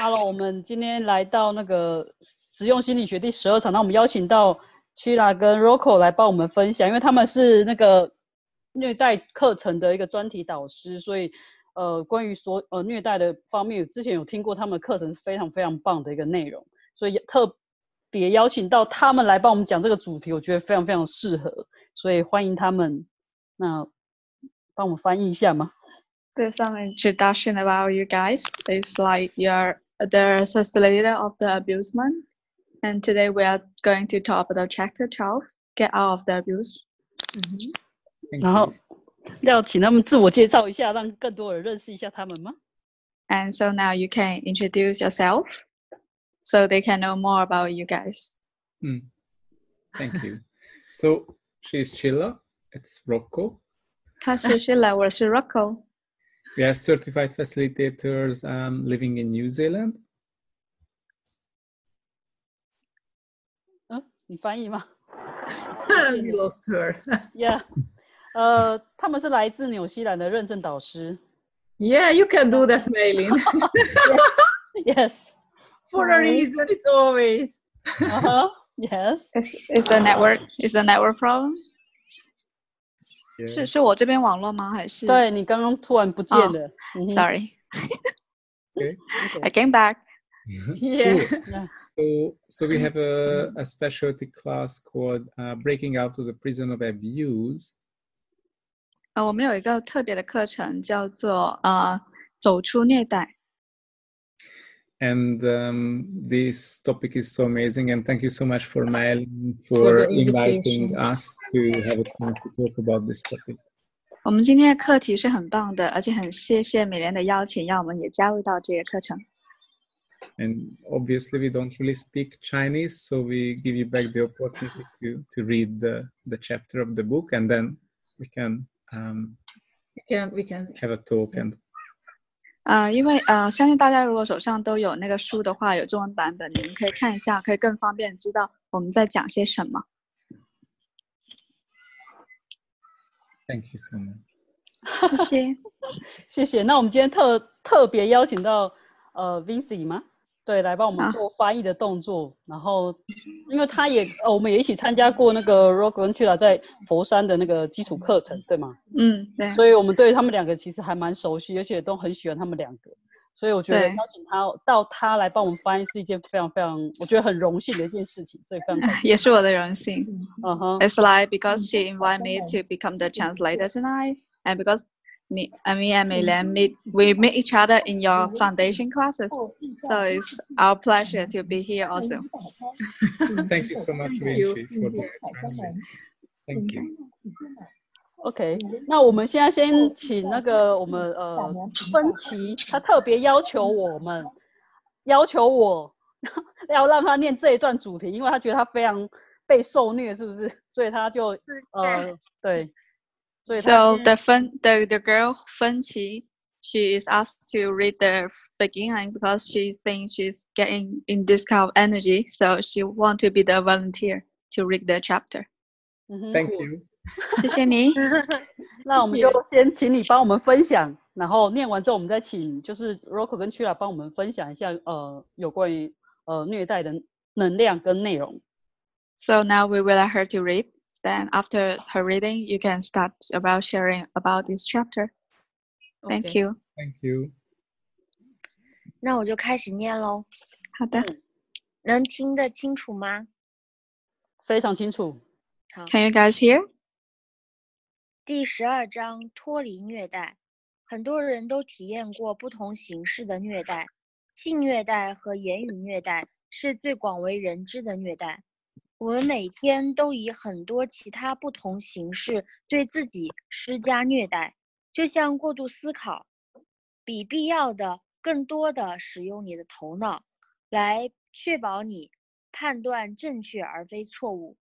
Hello，我们今天来到那个实用心理学第十二场，那我们邀请到屈拉跟 Rocco 来帮我们分享，因为他们是那个虐待课程的一个专题导师，所以呃，关于所呃虐待的方面，之前有听过他们课程非常非常棒的一个内容，所以特别邀请到他们来帮我们讲这个主题，我觉得非常非常适合，所以欢迎他们。那帮我们翻译一下吗 there's some introduction about you guys. It's like you're the facilitator of the abusement. And today we are going to talk about chapter 12, Get Out of the Abuse. Mm-hmm. Oh, so now you can introduce yourself, so they can know more about you guys. Mm. Thank you. so she's Csilla. It's Rocco. Rocco。We are certified facilitators um, living in New Zealand. 嗯，你翻译吗？We lost her. yeah. 呃，他们是来自纽西兰的认证导师。Yeah, you can do that, Maylin. yes. For a reason, it's always. uh-huh. Yes. Is is the network is the network problem? 是是我这边网络吗？还是？对你刚刚突然不见了。Sorry. Okay. I came back. yeah. So so we have a a specialty class called uh, Breaking Out of the Prison of Abuse. 呃，我们有一个特别的课程叫做呃走出虐待。and um, this topic is so amazing and thank you so much for Mael for, for inviting us to have a chance to talk about this topic 我们今天的课题是很棒的，而且很谢谢美莲的邀请，让我们也加入到这个课程。And obviously, we don't really speak Chinese, so we give you back the opportunity to to read the the chapter of the book, and then we can um, we can we can have a talk and 呃，因为呃，相信大家如果手上都有那个书的话，有中文版本，你们可以看一下，可以更方便知道我们在讲些什么。Thank you so much。谢谢，谢谢。那我们今天特特别邀请到呃 Vincy 吗？对，来帮我们做翻译的动作，然后，因为他也，呃，我们也一起参加过那个 Rock 跟 Chula 在佛山的那个基础课程，对吗？嗯，对。所以我们对他们两个其实还蛮熟悉，而且都很喜欢他们两个，所以我觉得邀请他到他来帮我们翻译是一件非常非常，我觉得很荣幸的一件事情，所以非常 也是我的荣幸。嗯哼。It's like because she invited me to become the translator tonight, and because me, I mean, and Milan meet we meet each other in your foundation classes. So it's our pleasure to be here also. Thank you so much, Vinci, for the translation. Thank you. OK，那我们现在先请那个我们呃芬奇，他特别要求我们要求我要让他念这一段主题，因为他觉得他非常被受虐，是不是？所以他就呃对。So the fun, the the girl Fen Qi, she is asked to read the beginning because she thinks she's getting in this kind of energy. So she want to be the volunteer to read the chapter. Thank you. 谢谢你。那我们就先请你帮我们分享，然后念完之后，我们再请就是 Rocco 跟 Chula 帮我们分享一下呃有关于呃虐待的能量跟内容。So now we will let her to read. Then after her reading, you can start about sharing about this chapter. Thank Okay. you. Thank you. 那我就开始念喽。好的。能听得清楚吗？非常清楚。好。 Can you guys hear? 第十二章脱离虐待。很多人都体验过不同形式的虐待，性虐待和言语虐待是最广为人知的虐待。 我们每天都以很多其他不同形式对自己施加虐待，就像过度思考，比必要的更多的使用你的头脑，来确保你判断正确而非错误。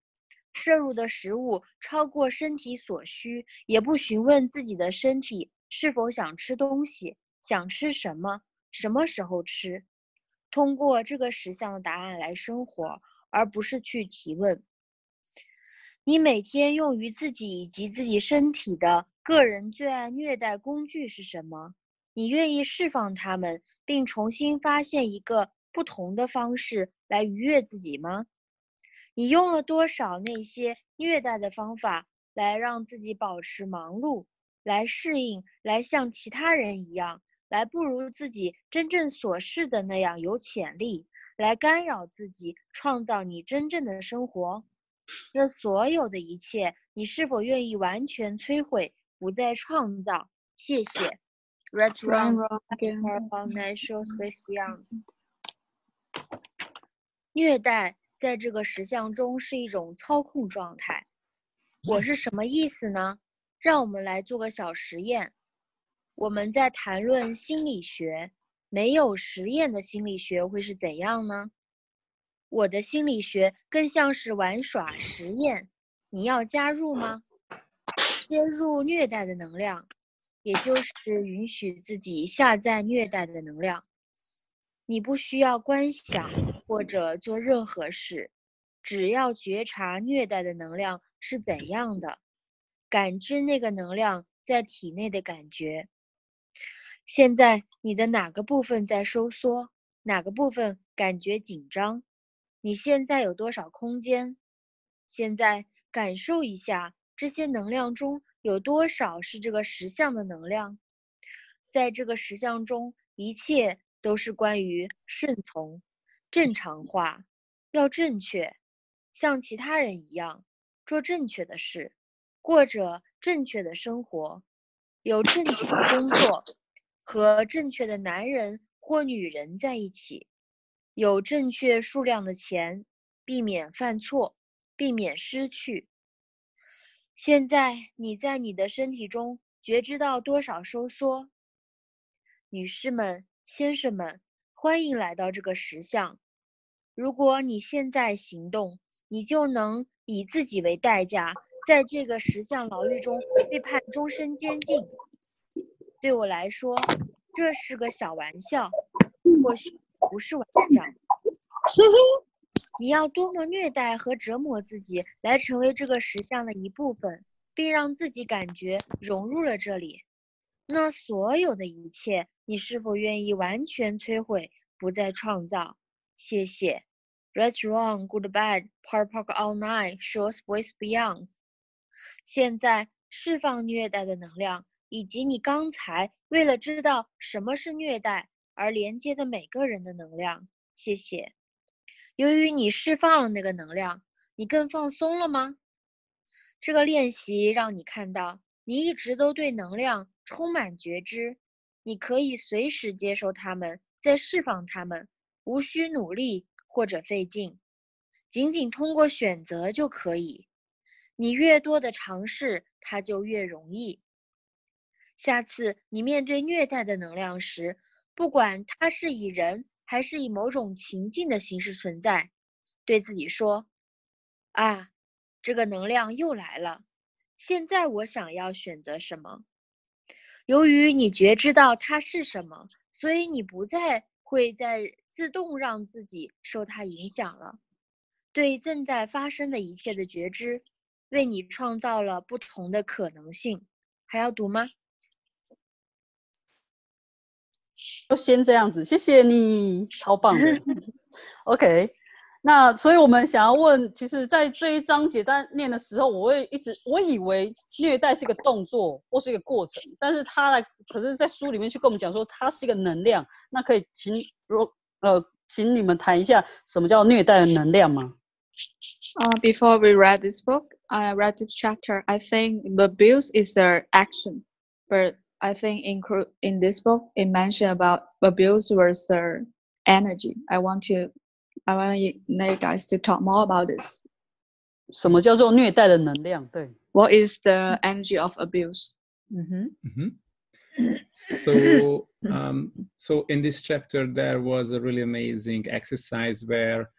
摄入的食物超过身体所需，也不询问自己的身体是否想吃东西，想吃什么，什么时候吃。通过这个实相的答案来生活。而不是去提问。你每天用于自己以及自己身体的个人最爱虐待工具是什么？你愿意释放他们，并重新发现一个不同的方式来愉悦自己吗？你用了多少那些虐待的方法来让自己保持忙碌，来适应，来像其他人一样，来不如自己真正所示的那样有潜力，来干扰自己，创造你真正的生活？那所有的一切，你是否愿意完全摧毁，不再创造？谢谢。Red Wrong, Run wrong Space Beyond。虐待在这个实相中是一种操控状态。我是什么意思呢？让我们来做个小实验。我们在谈论心理学，没有实验的心理学会是怎样呢？我的心理学更像是玩耍实验。你要加入吗？接入虐待的能量，也就是允许自己下载虐待的能量。你不需要观想或者做任何事，只要觉察虐待的能量是怎样的，感知那个能量在体内的感觉。现在你的哪个部分在收缩？哪个部分感觉紧张？你现在有多少空间？现在感受一下这些能量中有多少是这个实相的能量。在这个实相中，一切都是关于顺从、正常化，要正确，像其他人一样做正确的事，过着正确的生活，有正确的工作，和正确的男人或女人在一起，有正确数量的钱，避免犯错，避免失去。现在你在你的身体中觉知到多少收缩？女士们、先生们，欢迎来到这个实像。如果你现在行动，你就能以自己为代价，在这个实像牢狱中被判终身监禁。对我来说，这是个小玩笑，或许不是玩笑。你要多么虐待和折磨自己，来成为这个实像的一部分，并让自己感觉融入了这里。那所有的一切，你是否愿意完全摧毁，不再创造？谢谢。Right, wrong, good, bad, park, park all night, show space beyond。现在释放虐待的能量，以及你刚才为了知道什么是虐待而连接的每个人的能量。谢谢。由于你释放了那个能量，你更放松了吗？这个练习让你看到，你一直都对能量充满觉知，你可以随时接受它们，再释放它们，无需努力或者费劲，仅仅通过选择就可以。你越多的尝试，它就越容易。下次你面对虐待的能量时，不管它是以人还是以某种情境的形式存在，对自己说：“啊，这个能量又来了。现在我想要选择什么？”由于你觉知到它是什么，所以你不再会在自动让自己受它影响了。对正在发生的一切的觉知，为你创造了不同的可能性。还要读吗？就先这样子，谢谢你，超棒的。OK，那所以我们想要问，其实，在这一章节在念的时候，我会一直我以为虐待是一个动作或是一个过程，但是他来，可是在书里面去跟我们讲说，它是一个能量。那可以请若呃，请你们谈一下什么叫虐待的能量吗？Uh, before we read this book, I read this chapter. I think abuse is an action, but I think in cru- in this book it mentioned about abuse was a energy. I want to, I want you you guys to talk more about this. 什么叫做虐待的能量？对， What is the energy of abuse? Mhm. Mhm. So, um, so in this chapter, there was a really amazing exercise where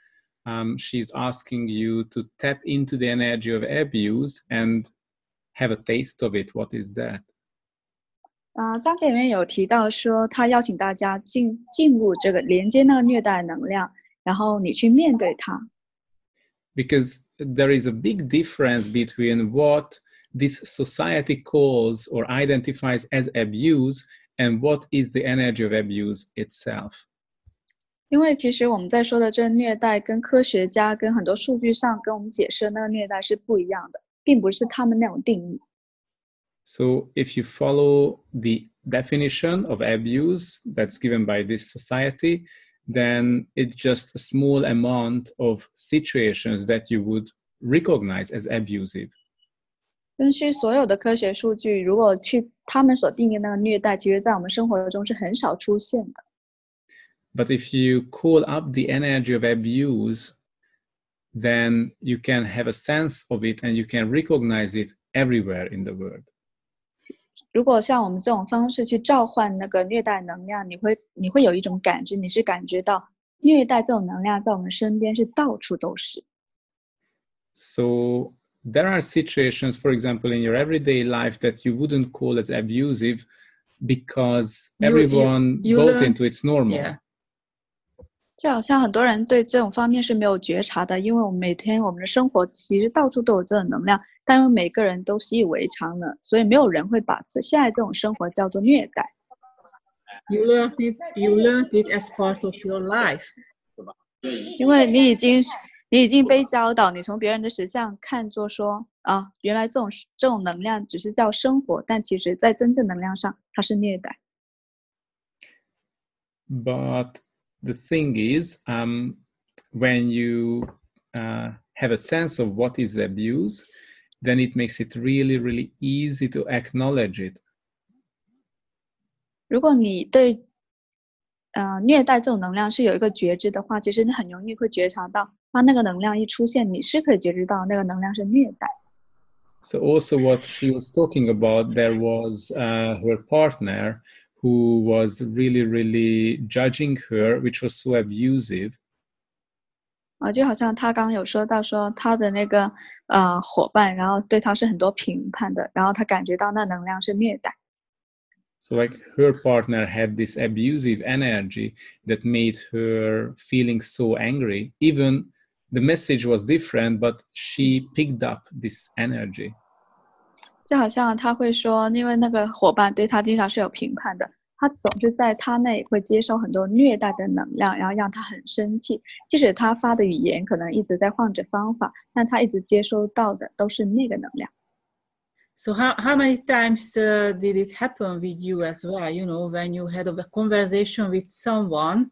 um, she's asking you to tap into the energy of abuse and have a taste of it. What is that? 啊、章节里面有提到说，他邀请大家进进入这个连接那个虐待能量，然后你去面对它。Because there is a big difference between what this society calls or identifies as abuse and what is the energy of abuse itself. 因为其实我们在说的这个虐待，跟科学家跟很多数据上跟我们解释的那个虐待是不一样的，并不是他们那种定义。So, if you follow the definition of abuse that's given by this society, then it's just a small amount of situations that you would recognize as abusive. 根据所有的科学数据，如果去他们所定义那个虐待，其实在我们生活中是很少出现的。 But if you call up the energy of abuse, then you can have a sense of it and you can recognize it everywhere in the world. 如果像我们这种方式去召唤那个虐待能量，你会你会有一种感知，你是感觉到虐待这种能量在我们身边是到处都是。So there are situations, for example, in your everyday life that you wouldn't call as abusive because You- you- everyone you bought learn- into it's normal. Yeah. 就好像很多人对这种方面是没有觉察的，因为我们每天我们的生活其实到处都有这种能量，但因为每个人都习以为常了，所以没有人会把这现在这种生活叫做虐待。You learned it. You learned it as part of your life. 因为你已经你已经被教导，你从别人的实相看作说啊，原来这种这种能量只是叫生活，但其实在真正能量上它是虐待。But the thing is, um, when you uh, have a sense of what is abuse, then it makes it really, really easy to acknowledge it. 如果你对呃虐待这种能量是有一个觉知的话，其实你很容易会觉察到，当那个能量一出现，你是可以觉知到那个能量是虐待。 So also what she was talking about, there was uh, her partner who was really, really judging her, which was so abusive. 啊，就好像他刚刚有说到说他的那个呃伙伴，然后对他是很多评判的，然后他感觉到那能量是虐待。 So like her partner had this abusive energy that made her feeling so angry. Even the message was different, but she picked up this energy. 就好像他会说，因为那个伙伴对他经常是有评判的，他总是在他内会接受很多虐待的能量，然后让他很生气。即使他发的语言可能一直在换着方法，但他一直接收到的都是那个能量。 So how, how many times uh, did it happen with you as well? You know, when you had a conversation with someone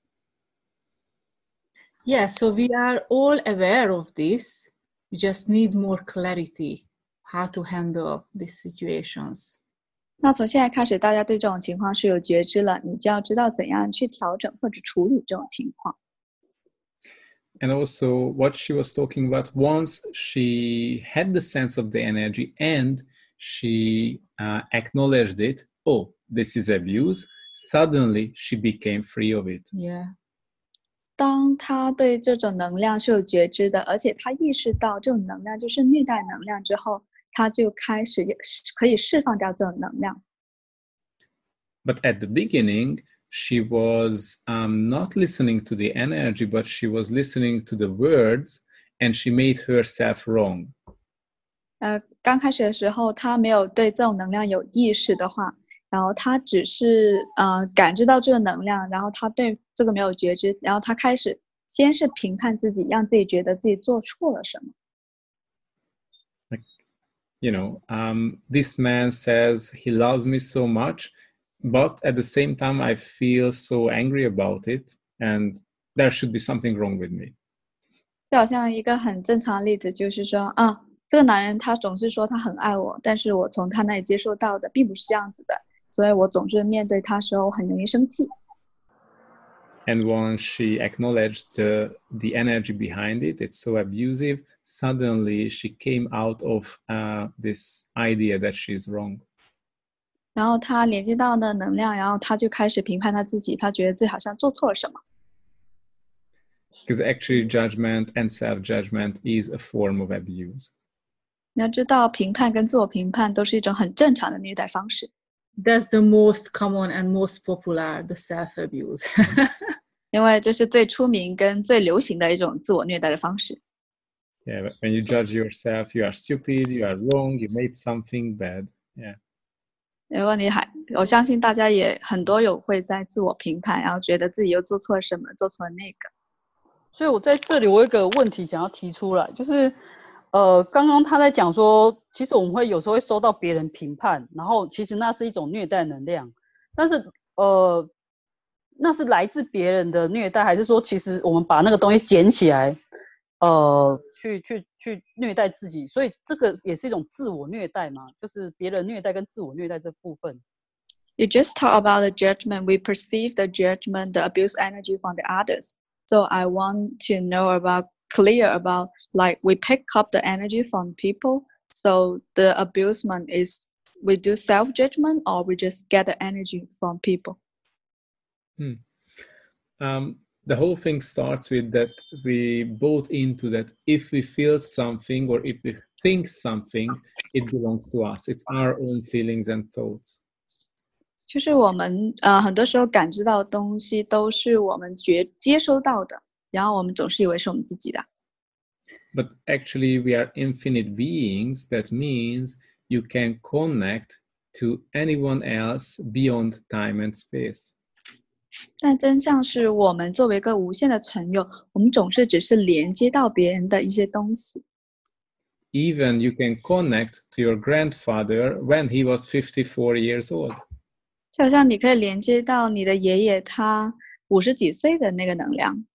Yeah, so we are all aware of this. We just need more clarity how to handle these situations. 那从现在开始，大家对这种情况是有觉知了，你就要知道怎样去调整或者处理这种情况。 And also, what she was talking about, once she had the sense of the energy and she uh, acknowledged it, oh, this is abuse, suddenly she became free of it. Yeah. 当他对这种能量是有觉知的，而且他意识到这种能量就是虐待能量之后，他就开始也可以释放掉这种能量。But at the beginning, she was um, not listening to the energy, but she was listening to the words and she made herself wrong. 呃，刚开始的时候，他没有对这种能量有意识的话，然后他只是呃感知到这个能量，然后他对 这个没有觉知，然后他开始先是评判自己，让自己觉得自己做错了什么。 You know, um, this man says he loves me so much, but at the same time, I feel so angry about it, and there should be something wrong with me. 就好像一个很正常的例子，就是说啊，这个男人他总是说他很爱我，但是我从他那里接受到的并不是这样子的，所以我总是面对他时候很容易生气。 And once she acknowledged the, the energy behind it, it's so abusive, suddenly she came out of uh, this idea that she's wrong. 然后他连接到的能量，然后他就开始评判他自己，他觉得自己好像做错了什么。 Because actually, judgment and self judgment is a form of abuse. 你要知道，评判跟自我评判都是一种很正常的虐待方式， That's the most common and most popular, the self-abuse. 因为这是最出名跟最流行的一种自我虐待的方式。 Yeah, but when you judge yourself, you are stupid, you are wrong, you made something bad. Yeah. 如果你还，我相信大家也很多有会在自我评判，然后觉得自己又做错了什么，做错了那个。所以我在这里我有一个问题想要提出来，就是 呃，刚刚他在讲说，其实我们会有时候会收到别人评判，然后其实那是一种虐待能量，但是呃，那是来自别人的虐待，还是说其实我们把那个东西捡起来，呃，去去去虐待自己，所以这个也是一种自我虐待嘛，就是别人虐待跟自我虐待这部分。You just talk about the judgment. We perceive the judgment, the abuse energy from the others. So I want to know about clear about like we pick up the energy from people. So the abusement is we do self judgment or we just get the energy from people. Um, the whole thing starts with that we bought into that if we feel something or if we think something, it belongs to us. It's our own feelings and thoughts. 就是我们呃很多时候感知到的东西都是我们觉接收到的， 然后我们总是以为是我们自己的。 But actually, we are infinite beings. That means you can connect to anyone else beyond time and space. 但真相是我们作为一个无限的存有，我们总是只是连接到别人的一些东西。 Even you can connect to your grandfather when he was 54 years old. 就好像你可以连接到你的爷爷他五十几岁的那个能量，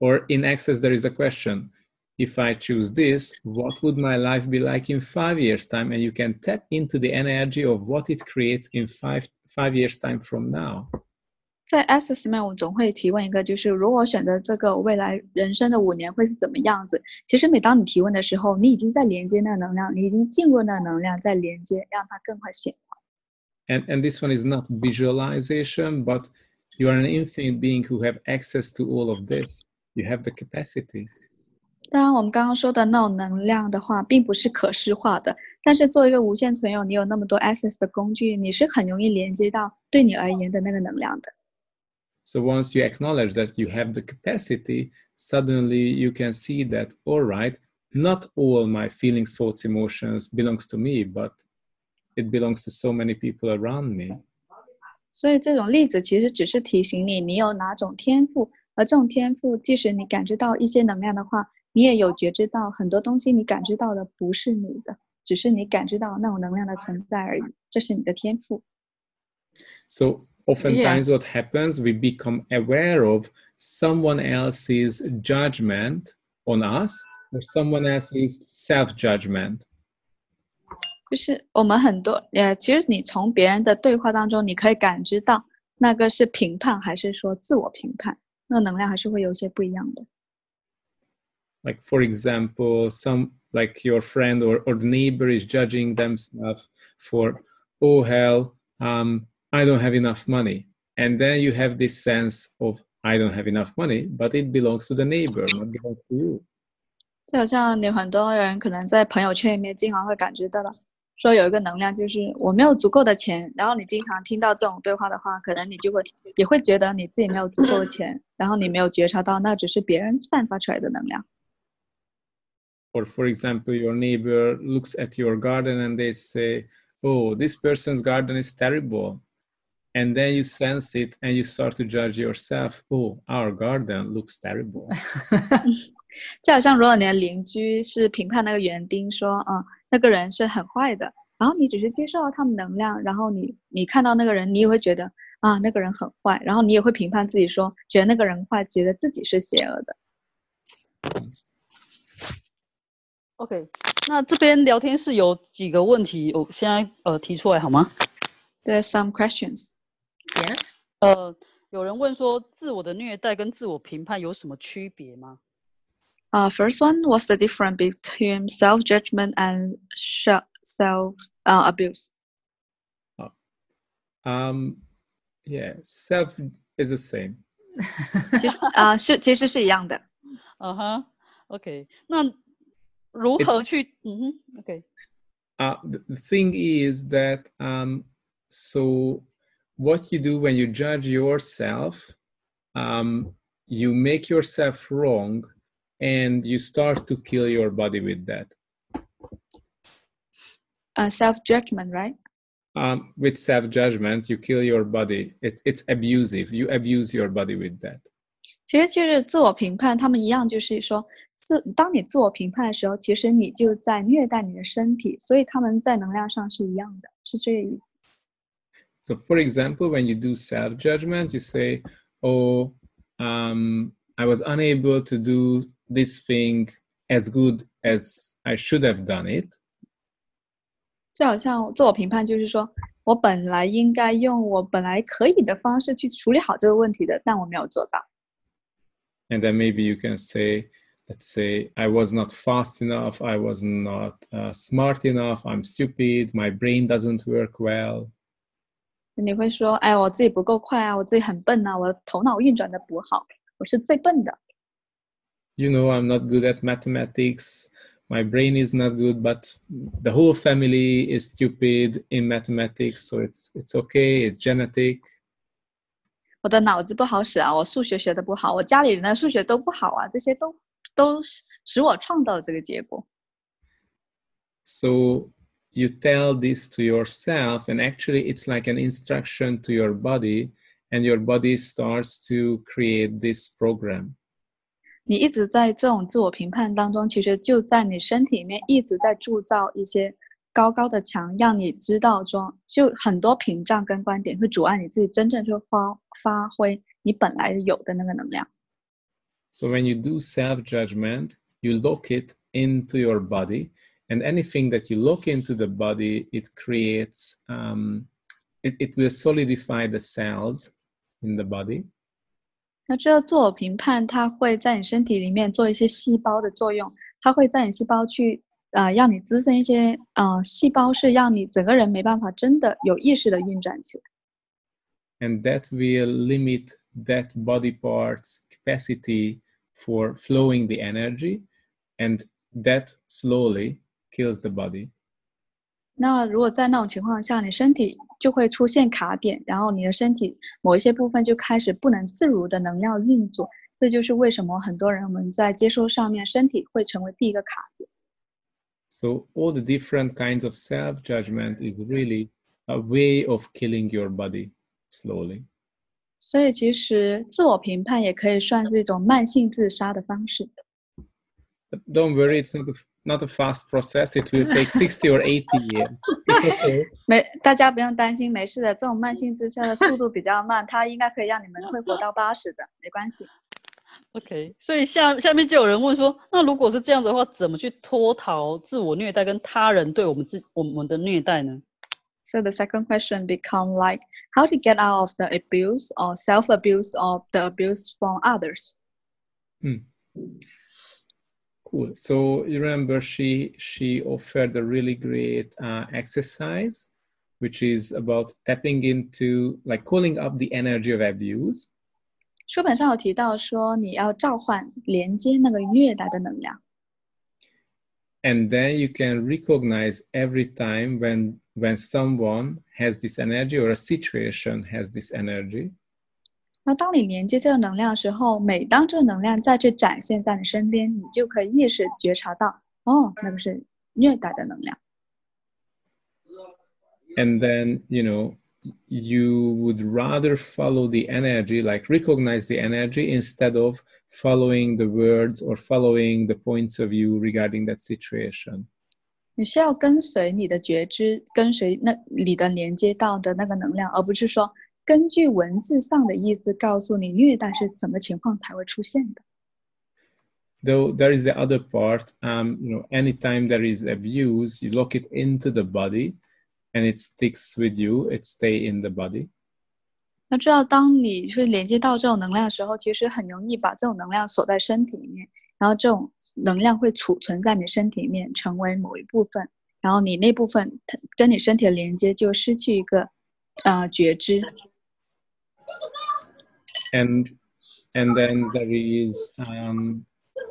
Or in Access, there is a question if I choose this, what would my life be like in five years' time? And you can tap into the energy of what it creates in five, five years' time from now. 在 Access 里面，我们总会提问一个，就是如果选择这个未来人生的五年会是怎么样子？其实每当你提问的时候，你已经在连接那个能量，你已经进入那个能量，在连接，让它更快显化。 And, and this one is not visualization, but you are an infinite being who have access to all of this. You have the capacity. 当然，我们刚刚说的那种能量的话，并不是可视化的。但是作为一个无限存有，你有那么多 access 的工具，你是很容易连接到对你而言的那个能量的。 So once you acknowledge that you have the capacity, suddenly you can see that, all right, not all my feelings, thoughts, emotions belongs to me, but it belongs to so many people around me. 所以这种例子其实只是提醒你，你有哪种天赋， 而这种天赋，即使你感知到一些能量的话，你也有觉知到很多东西，你感知到的不是你的，只是你感知到那种能量的存在而已，这是你的天赋。So oftentimes what happens, we become aware of someone else's judgment on us or someone else's self-judgment. 就是我们很多呃，其实你从别人的对话当中，你可以感知到那个是评判还是说自我评判，那能量还是会有一些不一样的。 Like for example, some like your friend or, or the neighbor is judging themselves for, oh hell, um, I don't have enough money. And then you have this sense of I don't have enough money, but it belongs to the neighbor, not belongs to you. 就好像有很多人可能在朋友圈里面经常会感觉到了， 说有一个能量就是我没有足够的钱，然后你经常听到这种对话的话，可能你就会也会觉得你自己没有足够的钱，然后你没有觉察到那只是别人散发出来的能量。Or for example, your neighbor looks at your garden and they say, oh, this person's garden is terrible. And then you sense it and you start to judge yourself, oh, our garden looks terrible. 就好像如果你的邻居是评判那个园丁说，啊、那个人是很坏的，然后你只是接受到他们能量，然后你你看到那个人，你也会觉得啊，那个人很坏，然后你也会评判自己说，觉得那个人坏，觉得自己是邪恶的。OK，那这边聊天室有几个问题，我现在呃提出来好吗？There are some questions. Yes. 呃，有人问说，自我的虐待跟自我评判有什么区别吗？Uh, first one, what's the difference between self judgment and sh- self uh, abuse? Um, yeah, self is the same. 其实啊、是其实是一样的。嗯哼，OK，那如何去？嗯哼，OK， Uh, the, the thing is that um, so what you do when you judge yourself, um, you make yourself wrong, and you start to kill your body with that. 呃、s e l f judgment right？ Um, with self judgment, you kill your body. It, it's abusive. You abuse your body with that. 其实就是自我评判，他们一样，就是说自当你自我评判的时候，其实你就在虐待你的身体，所以他们在能量上是一样的，是这个意思。 So, for example, when you do self judgment, you say, Oh, um, I was unable to do this thing as good as I should have done it. 就好像自我评判，就是说我本来应该用我本来可以的方式去处理好这个问题的，但我没有做到。 And then maybe you can say, Let's say, I was not fast enough, I was not uh, smart enough, I'm stupid, my brain doesn't work well. 你会说，哎，我自己不够快啊，我自己很笨呐、我头脑运转的不好，我是最笨的。 You know, I'm not good at mathematics, my brain is not good, but the whole family is stupid in mathematics, so it's it's okay, it's genetic. 我的脑子不好使啊，我数学学的不好，我家里人的数学都不好啊，这些都都使使我创造了这个结果。 So you tell this to yourself, and actually, it's like an instruction to your body, and your body starts to create this program. 你一直在这种自我评判当中，其实就在你身体里面一直在铸造一些高高的墙，让你知道说，就很多屏障跟观点会阻碍你自己真正去发发挥你本来有的那个能量。 So when you do self judgment, you lock it into your body, and anything that you lock into the body, it creates, um, it, it will solidify the cells in the body. 那这个自我评判，它会在你身体里面做一些细胞的作用，它会在你细胞去呃让你滋生一些呃细胞，是让你整个人没办法真的有意识的运转起来。and that will limit that body part's capacity for flowing the energy and that slowly kills the body 那如果在那种情况下，你身体就会出现卡点，然后你的身体某一些部分就开始不能自如的能量运作，这就是为什么很多人我们在接收上面，身体会成为第一个卡点。so all the different kinds of self judgment is really a way of killing your body slowly 所以其实自我评判也可以算是一种慢性自杀的方式。but don't worry it's not a, not a fast process it will take 60 or 80 years it's okay 没，大家不用担心，没事的。这种慢性自杀的速度比较慢，它应该可以让你们会活到八十的，没关系。 OK，所以下下面就有人问说，那如果是这样子的话，怎么去脱逃自我虐待跟他人对我们自我们的虐待呢？ So the second question become like how to get out of the abuse or self-abuse or the abuse from others. Cool. So you remember she she offered a really great uh, exercise, which is about tapping into like calling up the energy of abuse. 书本上有提到说，你要召唤连接那个虐待的能量， And then you can recognize every time when when someone has this energy or a situation has this energy. 那当你连接这个能量的时候，每当这个能量再去展现在你身边，你就可以意识觉察到，哦，那个是虐待的能量。And then, you know, you would rather follow the energy, like recognize the energy instead of following the words or following the points of view regarding that situation. 你是要跟随你的觉知，跟随那你的连接到的那个能量，而不是说根据文字上的意思告诉你虐待是怎么情况才会出现的。 Though there is the other part, um, you know, anytime there is abuse, you lock it into the body and it sticks with you, it stay in the body. 那知道，当你去连接到这种能量的时候，其实很容易把这种能量锁在身体里面，然后这种能量会储存在你身体里面，成为某一部分，然后你那部分它跟你身体的连接就失去一个 呃觉知。 and and then there is um,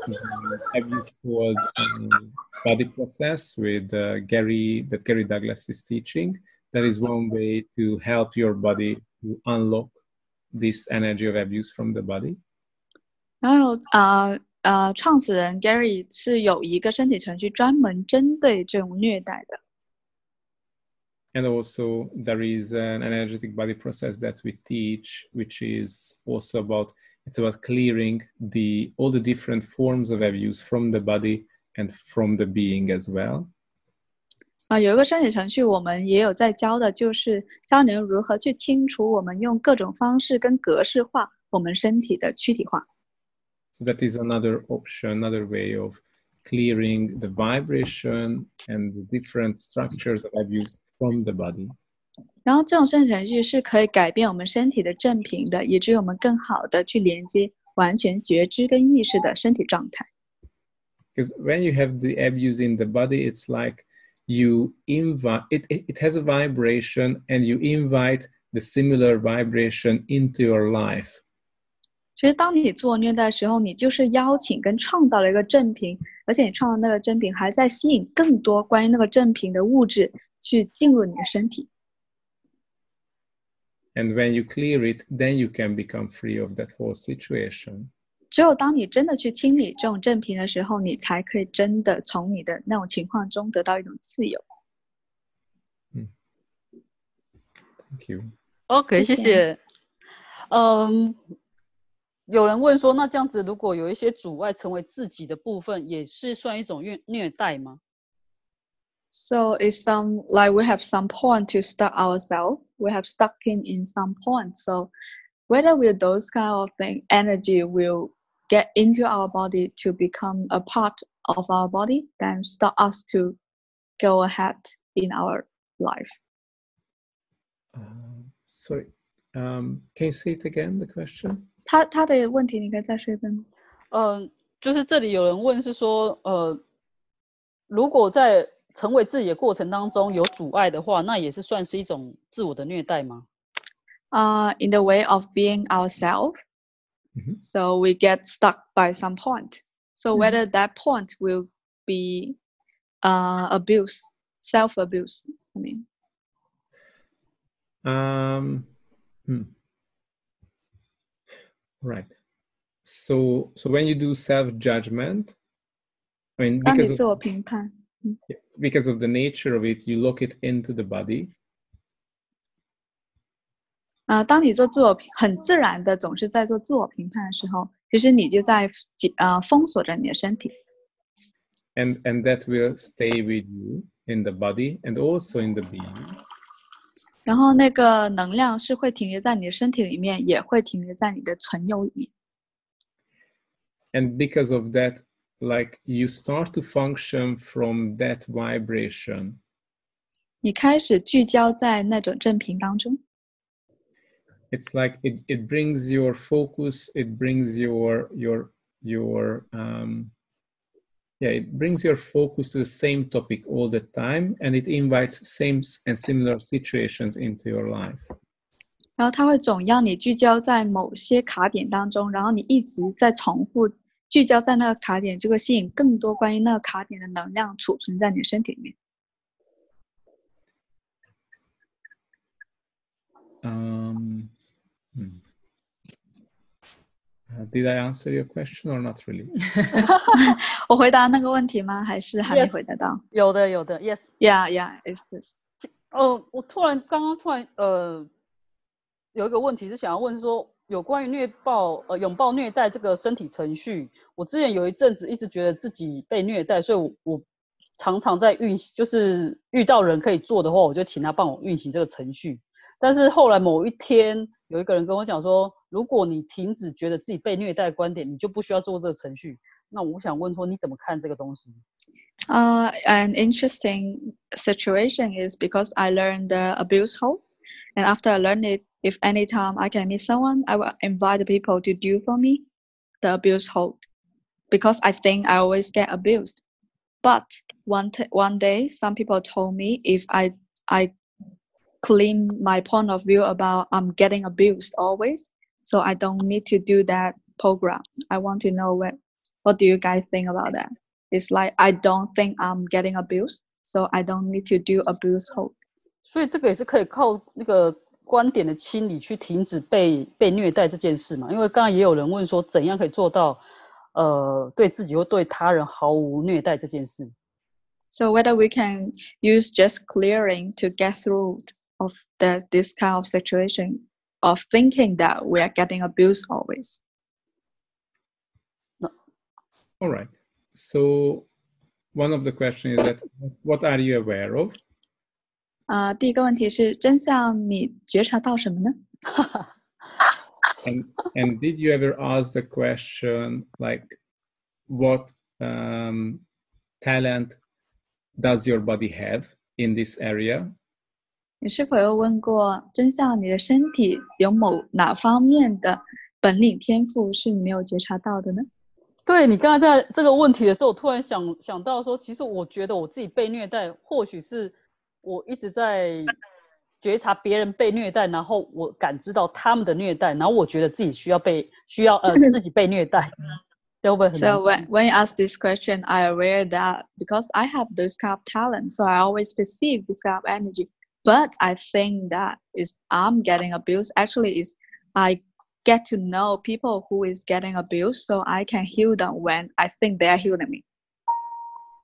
the abuse called um, body process with uh, Gary that Gary Douglas is teaching. That is one way to help your body to unlock this energy of abuse from the body. 然后呃呃，创始人 Gary 是有一个身体程序专门针对这种虐待的。 And also there is an energetic body process that we teach, which is also about it's about clearing the all the different forms of abuse from the body and from the being as well. 啊、有一个身体程序，我们也有在教的，就是教你如何去清除我们用各种方式跟格式化我们身体的躯体化。 So that is another option, another way of clearing the vibration and the different structures of abuse from the body. 然后这种身体程序是可以改变我们身体的振频的，以至于我们更好的去连接完全觉知跟意识的身体状态。 Because when you have the abuse in the body, it's like you invite it, it, it has a vibration and you invite the similar vibration into your life. 其实当你做虐待的时候，你就是邀请跟创造了一个正品，而且你创造那个正品还在吸引更多关于那个正品的物质去进入你的身体。And when you clear it, then you can become free of that whole situation. 只有当你真的去清理这种正品的时候，你才可以真的从你的那种情况中得到一种自由。嗯，Thank you. OK，谢谢谢谢。嗯，有人问说，那这样子如果有一些阻碍成为自己的部分，也是算一种虐虐待吗？ So it's some like we have some point to stuck ourselves. We have stuck in in some point. So whether will those kind of thing energy will get into our body to become a part of our body, then stop us to go ahead in our life. Um, sorry. Um, can you say it again, the question? 他他的问题你可以再说一遍吗？嗯，就是这里有人问是说，呃，如果在成为自己的过程当中有阻碍的话，那也是算是一种自我的虐待吗？Uh, in the way of being ourselves. Mhm. So we get stuck by some point. So whether that point will be uh, abuse, self abuse. I mean. Um, hmm. Right. So, so when you do self-judgment, I mean, 当你 because 自我 of, 评判， because of the nature of it, you look it into the body, 呃，当你做自我评很自然的总是在做自我评判的时候，其实你就在紧呃封锁着你的身体， and and that will stay with you in the body and also in the being. 然后那个能量是会停留在你的身体里面，也会停留在你的存有里面。And because of that, like you start to function from that vibration. 你开始聚焦在那种正频当中，it's like it, it brings your focus it brings your your your um yeah it brings your focus to the same topic all the time and it invites same s- and similar situations into your life 然后它会总让你聚焦在某些卡点当中，然后你一直在重复聚焦在那个卡点，就会吸引更多关于那个卡点的能量储存在你的身体里面。 um did i answer your question or not really 我回答那个问题吗？还是还没 Yes 回答到有的，有的，yes。？Yeah, yeah, it's this. 哦，我突然刚刚突然呃，有一个问题是想要问是说，有关于虐暴呃拥抱虐待这个身体程序，我之前有一阵子一直觉得自己被虐待，所以我我常常在运行，就是遇到人可以做的话，我就请他帮我运行这个程序。但是后来某一天，有一个人跟我讲说，如果你停止觉得自己被虐待的观点，你就不需要做这个程序。那我想问说，你怎么看这个东西？ Uh, an interesting situation is because I learned the abuse hold, and after I learned it, if anytime I can meet someone, I will invite the people to do for me the abuse hold, because I think I always get abused. But one t- one day, some people told me if I I clean my point of view about I'm getting abused always. So I don't need to do that program. I want to know what what do you guys think about that? It's like I don't think I'm getting abused, so I don't need to do abuse hold. 所以这个也是可以靠那个观点的清理去停止被被虐待这件事嘛？因为刚刚也有人问说，怎样可以做到呃对自己或对他人毫无虐待这件事？ So whether we can use just clearing to get through of that this kind of situation of thinking that we are getting abused always. All right. So one of the questions is that what are you aware of? 啊、第一个问题是真相，你觉察到什么呢？ And and did you ever ask the question like what um, talent does your body have in this area? 你是否有问过真相？你的身体有某哪方面的本领天赋是你没有觉察到的呢？对你刚才在这个问题的时候，我突然想想到说，其实我觉得我自己被虐待，或许是我一直在觉察别人被虐待，然后我感知到他们的虐待，然后我觉得自己需要被需要呃自己被虐待，So when when you ask this question, I aware that because I have this kind of talent, so I always perceive this kind of energy. But I think that is I'm getting abused. Actually, is I get to know people who is getting abused, so I can heal them when I think they are healing me.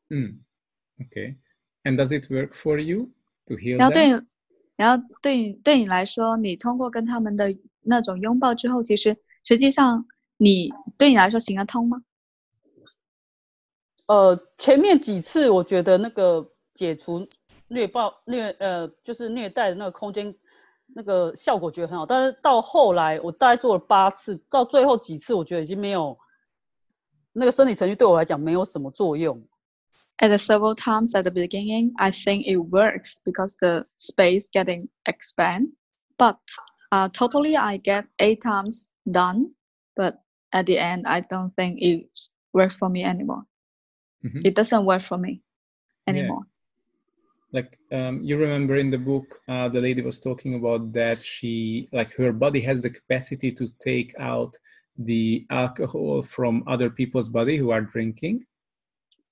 Hmm. Okay. And does it work for you to heal 然后对 them? 你，然后对你对你来说，你通过跟他们的那种拥抱之后，其实实际上你对你来说行得通吗？呃，前面几次我觉得那个解除 虐暴虐呃就是虐待的那个空间，那个效果觉得很好，但是到后来我大概做了八次，到最后几次我觉得已经没有那个生理程序对我来讲没有什么作用。 At the several times at the beginning, I think it works because the space getting expand. But uh, totally, I get eight times done. But at the end, I don't think it works for me anymore. Mhm. It doesn't work for me Yeah. anymore. like um, you remember in the book uh, the lady was talking about that she like her body has the capacity to take out the alcohol from other people's body who are drinking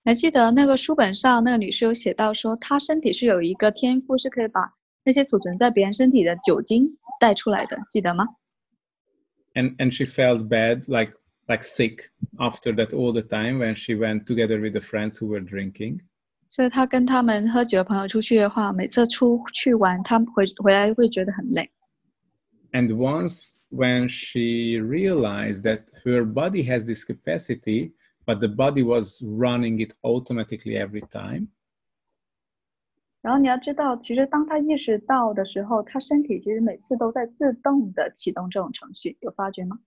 还记得那个书本上那个女士有写到说，她身体是有一个天赋，是可以把那些储存在别人身体的酒精带出来的，记得吗？ and and she felt bad like like sick after that all the time when she went together with the friends who were drinking 所以她跟他们喝酒的朋友出去的话，每次出去玩，他们回回来会觉得很累。 and once when she realized that her body has this capacity but the body was running it automatically every time 然后你要知道，其实当她意识到的时候，她身体其实每次都在自动的启动这种程序，有发觉吗？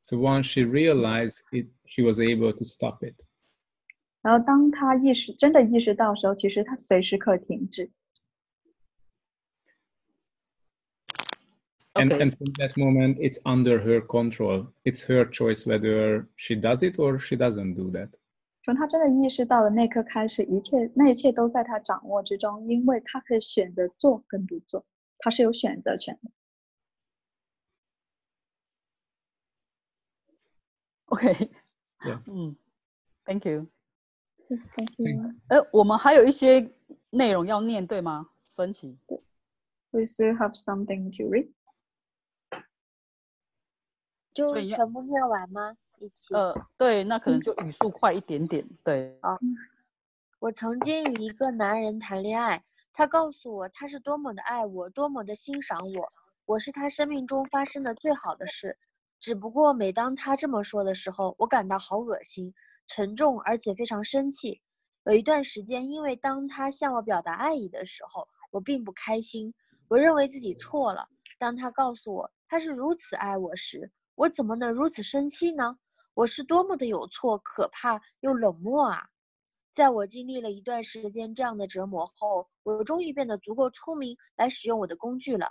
so once she realized it she was able to stop it 然后当她意识真的意识到的时候，其实她随时可停止。 and Okay. and from that moment it's under her control it's her choice whether she does it or she doesn't do that 从她真的意识到的那刻开始，一切那一切都在她掌握之中，因为她可以选择做跟不做，她是有选择权的。 OK， Yeah. 嗯，Thank you。 Thank Thank- you. 呃，我们还有一些内容要念，对吗？分歧。We still have something to read. 就全部念完吗？一起。呃，对，那可能就语速快一点点。对，我曾经与一个男人谈恋爱，他告诉我他是多么的爱我，多么的欣赏我，我是他生命中发生的最好的事。只不过每当他这么说的时候，我感到好恶心、沉重，而且非常生气。有一段时间，因为当他向我表达爱意的时候，我并不开心，我认为自己错了。当他告诉我他是如此爱我时，我怎么能如此生气呢？我是多么的有错、可怕又冷漠啊！在我经历了一段时间这样的折磨后，我终于变得足够聪明来使用我的工具了。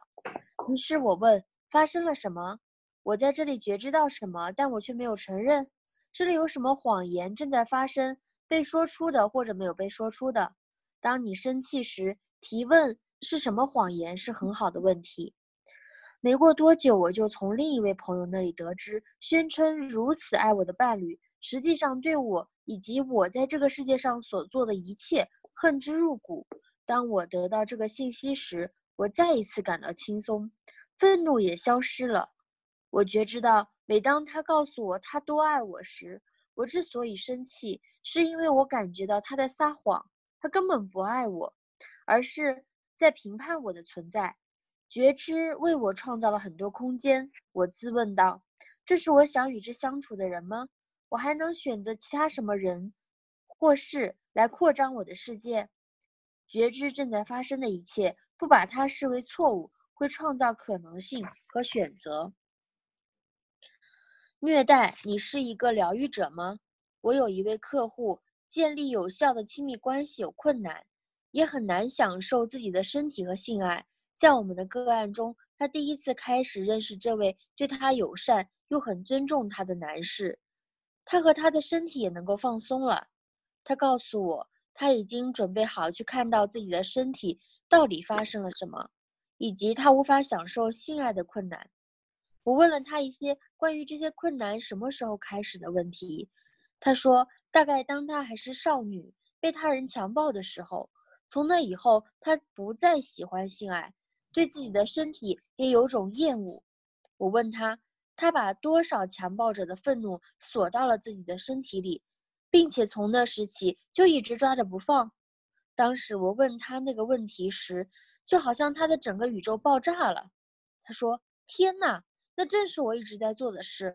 于是我问：发生了什么？我在这里觉知到什么，但我却没有承认。这里有什么谎言正在发生，被说出的或者没有被说出的？当你生气时，提问是什么谎言是很好的问题。没过多久，我就从另一位朋友那里得知，宣称如此爱我的伴侣，实际上对我以及我在这个世界上所做的一切恨之入骨。当我得到这个信息时，我再一次感到轻松，愤怒也消失了。我觉知到，每当他告诉我他多爱我时，我之所以生气，是因为我感觉到他在撒谎，他根本不爱我，而是在评判我的存在。觉知为我创造了很多空间。我自问道：“这是我想与之相处的人吗？我还能选择其他什么人或事来扩张我的世界？”觉知正在发生的一切，不把它视为错误，会创造可能性和选择。虐待，你是一个疗愈者吗？我有一位客户，建立有效的亲密关系有困难，也很难享受自己的身体和性爱。在我们的个案中，他第一次开始认识这位对他友善又很尊重他的男士。他和他的身体也能够放松了。他告诉我，他已经准备好去看到自己的身体到底发生了什么，以及他无法享受性爱的困难。我问了他一些关于这些困难什么时候开始的问题。他说，大概当他还是少女，被他人强暴的时候。从那以后，他不再喜欢性爱。对自己的身体也有种厌恶。我问他，他把多少强暴者的愤怒锁到了自己的身体里，并且从那时起就一直抓着不放。当时我问他那个问题时，就好像他的整个宇宙爆炸了。他说：“天哪，那正是我一直在做的事。”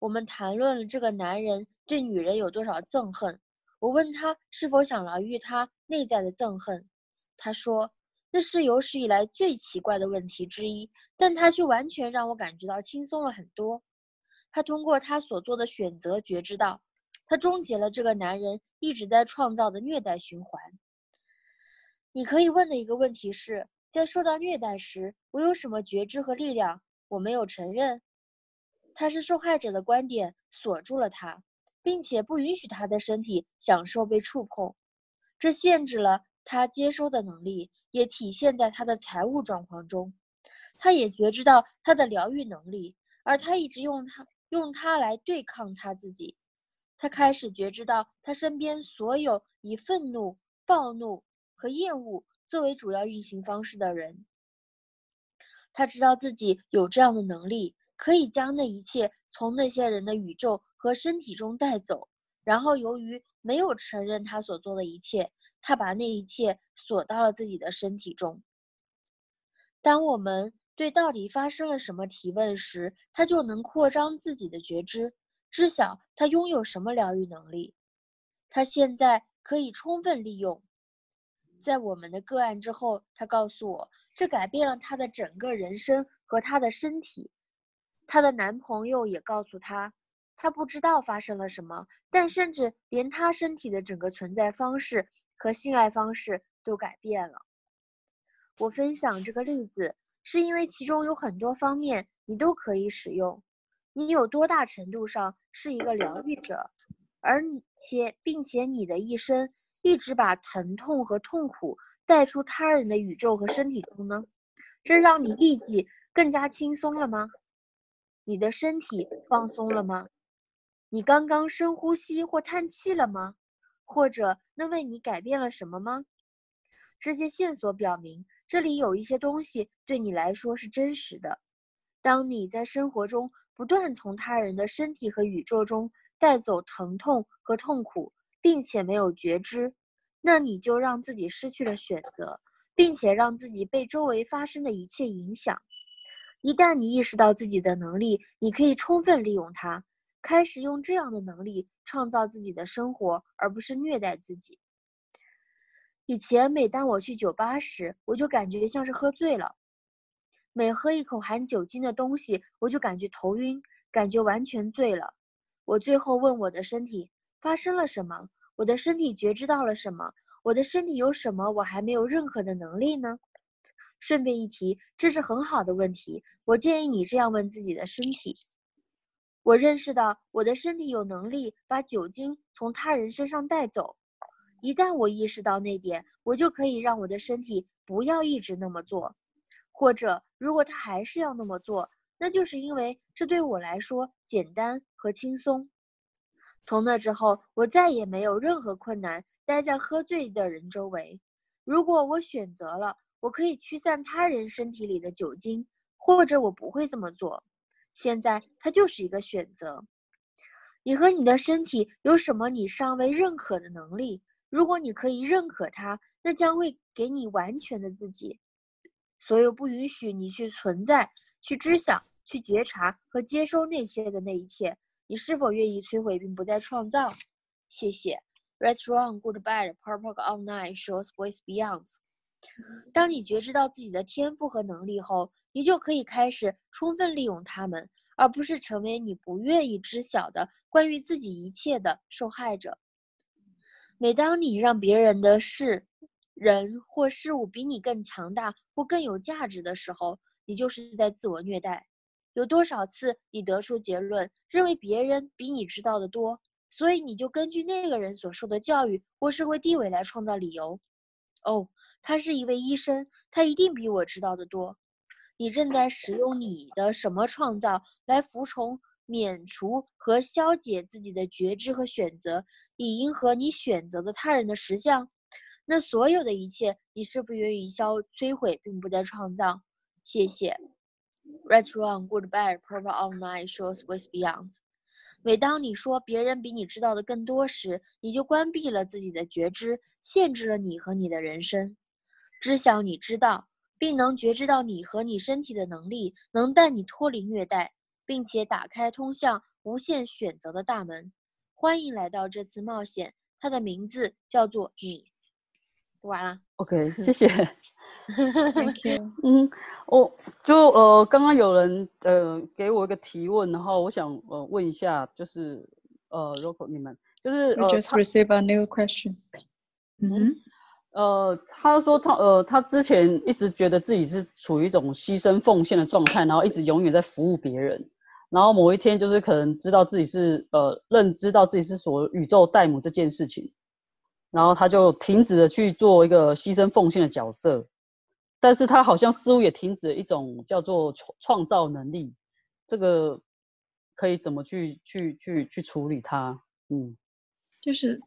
我们谈论了这个男人对女人有多少憎恨。我问他是否想疗愈他内在的憎恨。他说。那是有史以来最奇怪的问题之一，但他却完全让我感觉到轻松了很多。他通过他所做的选择觉知到，他终结了这个男人一直在创造的虐待循环。你可以问的一个问题是，在受到虐待时，我有什么觉知和力量？我没有承认，他是受害者的观点锁住了他，并且不允许他的身体享受被触碰，这限制了。他接收的能力也体现在他的财务状况中，他也觉知到他的疗愈能力，而他一直用他用他来对抗他自己。他开始觉知到他身边所有以愤怒、暴怒和厌恶作为主要运行方式的人。他知道自己有这样的能力，可以将那一切从那些人的宇宙和身体中带走，然后由于。没有承认他所做的一切，他把那一切锁到了自己的身体中。当我们对到底发生了什么提问时，他就能扩张自己的觉知，知晓他拥有什么疗愈能力。他现在可以充分利用。在我们的个案之后，他告诉我，这改变了他的整个人生和他的身体。她的男朋友也告诉她。他不知道发生了什么，但甚至连他身体的整个存在方式和性爱方式都改变了。我分享这个例子，是因为其中有很多方面你都可以使用。你有多大程度上是一个疗愈者，而且并且你的一生一直把疼痛和痛苦带出他人的宇宙和身体中呢？这让你立即更加轻松了吗？你的身体放松了吗？你刚刚深呼吸或叹气了吗？或者那为你改变了什么吗？这些线索表明，这里有一些东西对你来说是真实的。当你在生活中不断从他人的身体和宇宙中带走疼痛和痛苦，并且没有觉知，那你就让自己失去了选择，并且让自己被周围发生的一切影响。一旦你意识到自己的能力，你可以充分利用它。开始用这样的能力创造自己的生活，而不是虐待自己。以前每当我去酒吧时，我就感觉像是喝醉了；每喝一口含酒精的东西，我就感觉头晕，感觉完全醉了。我最后问我的身体发生了什么，我的身体觉知到了什么，我的身体有什么我还没有任何的能力呢？顺便一提，这是很好的问题，我建议你这样问自己的身体。我认识到我的身体有能力把酒精从他人身上带走。一旦我意识到那点，我就可以让我的身体不要一直那么做，或者如果他还是要那么做，那就是因为这对我来说简单和轻松。从那之后，我再也没有任何困难待在喝醉的人周围。如果我选择了，我可以驱散他人身体里的酒精，或者我不会这么做。现在，它就是一个选择。你和你的身体有什么你尚未认可的能力？如果你可以认可它，那将会给你完全的自己。所有不允许你去存在、去知晓、去觉察和接收那些的那一切。你是否愿意摧毁并不再创造？谢谢。Right, wrong, good, bad, purple, all night, shows, voice, beyond。当你觉知到自己的天赋和能力后，你就可以开始充分利用它们，而不是成为你不愿意知晓的关于自己一切的受害者。每当你让别人的事、人或事物比你更强大或更有价值的时候，你就是在自我虐待。有多少次你得出结论，认为别人比你知道的多，所以你就根据那个人所受的教育或社会地位来创造理由？哦，他是一位医生，他一定比我知道的多。你正在使用你的什么创造来服从、免除和消解自己的觉知和选择，以迎合你选择的他人的实相？那所有的一切，你是否愿意消摧毁并不再创造？谢谢。Right, wrong, good, bad, purple, all night, shows with beyond。每当你说别人比你知道的更多时，你就关闭了自己的觉知，限制了你和你的人生。知晓你知道，并能觉知到你和你身体的能力，能带你脱离虐待，并且打开通向无限选择的大门。欢迎来到这次冒险，它的名字叫做你。完了。OK，谢谢。Thank you。嗯，我就呃，刚刚有人呃给我一个提问，然后我想呃问一下，就是呃，Rocco 你们就是呃 just receive a new question。嗯呃，他说他呃他之前一直觉得自己是处于一种牺牲奉献的状态，然后一直永远在服务别人，然后某一天就是可能知道自己是呃认知到自己是所宇宙代母这件事情，然后他就停止了去做一个牺牲奉献的角色。但是他好像似乎也停止了一种叫做创创造能力，这个可以怎么去去去去处理它？嗯，就是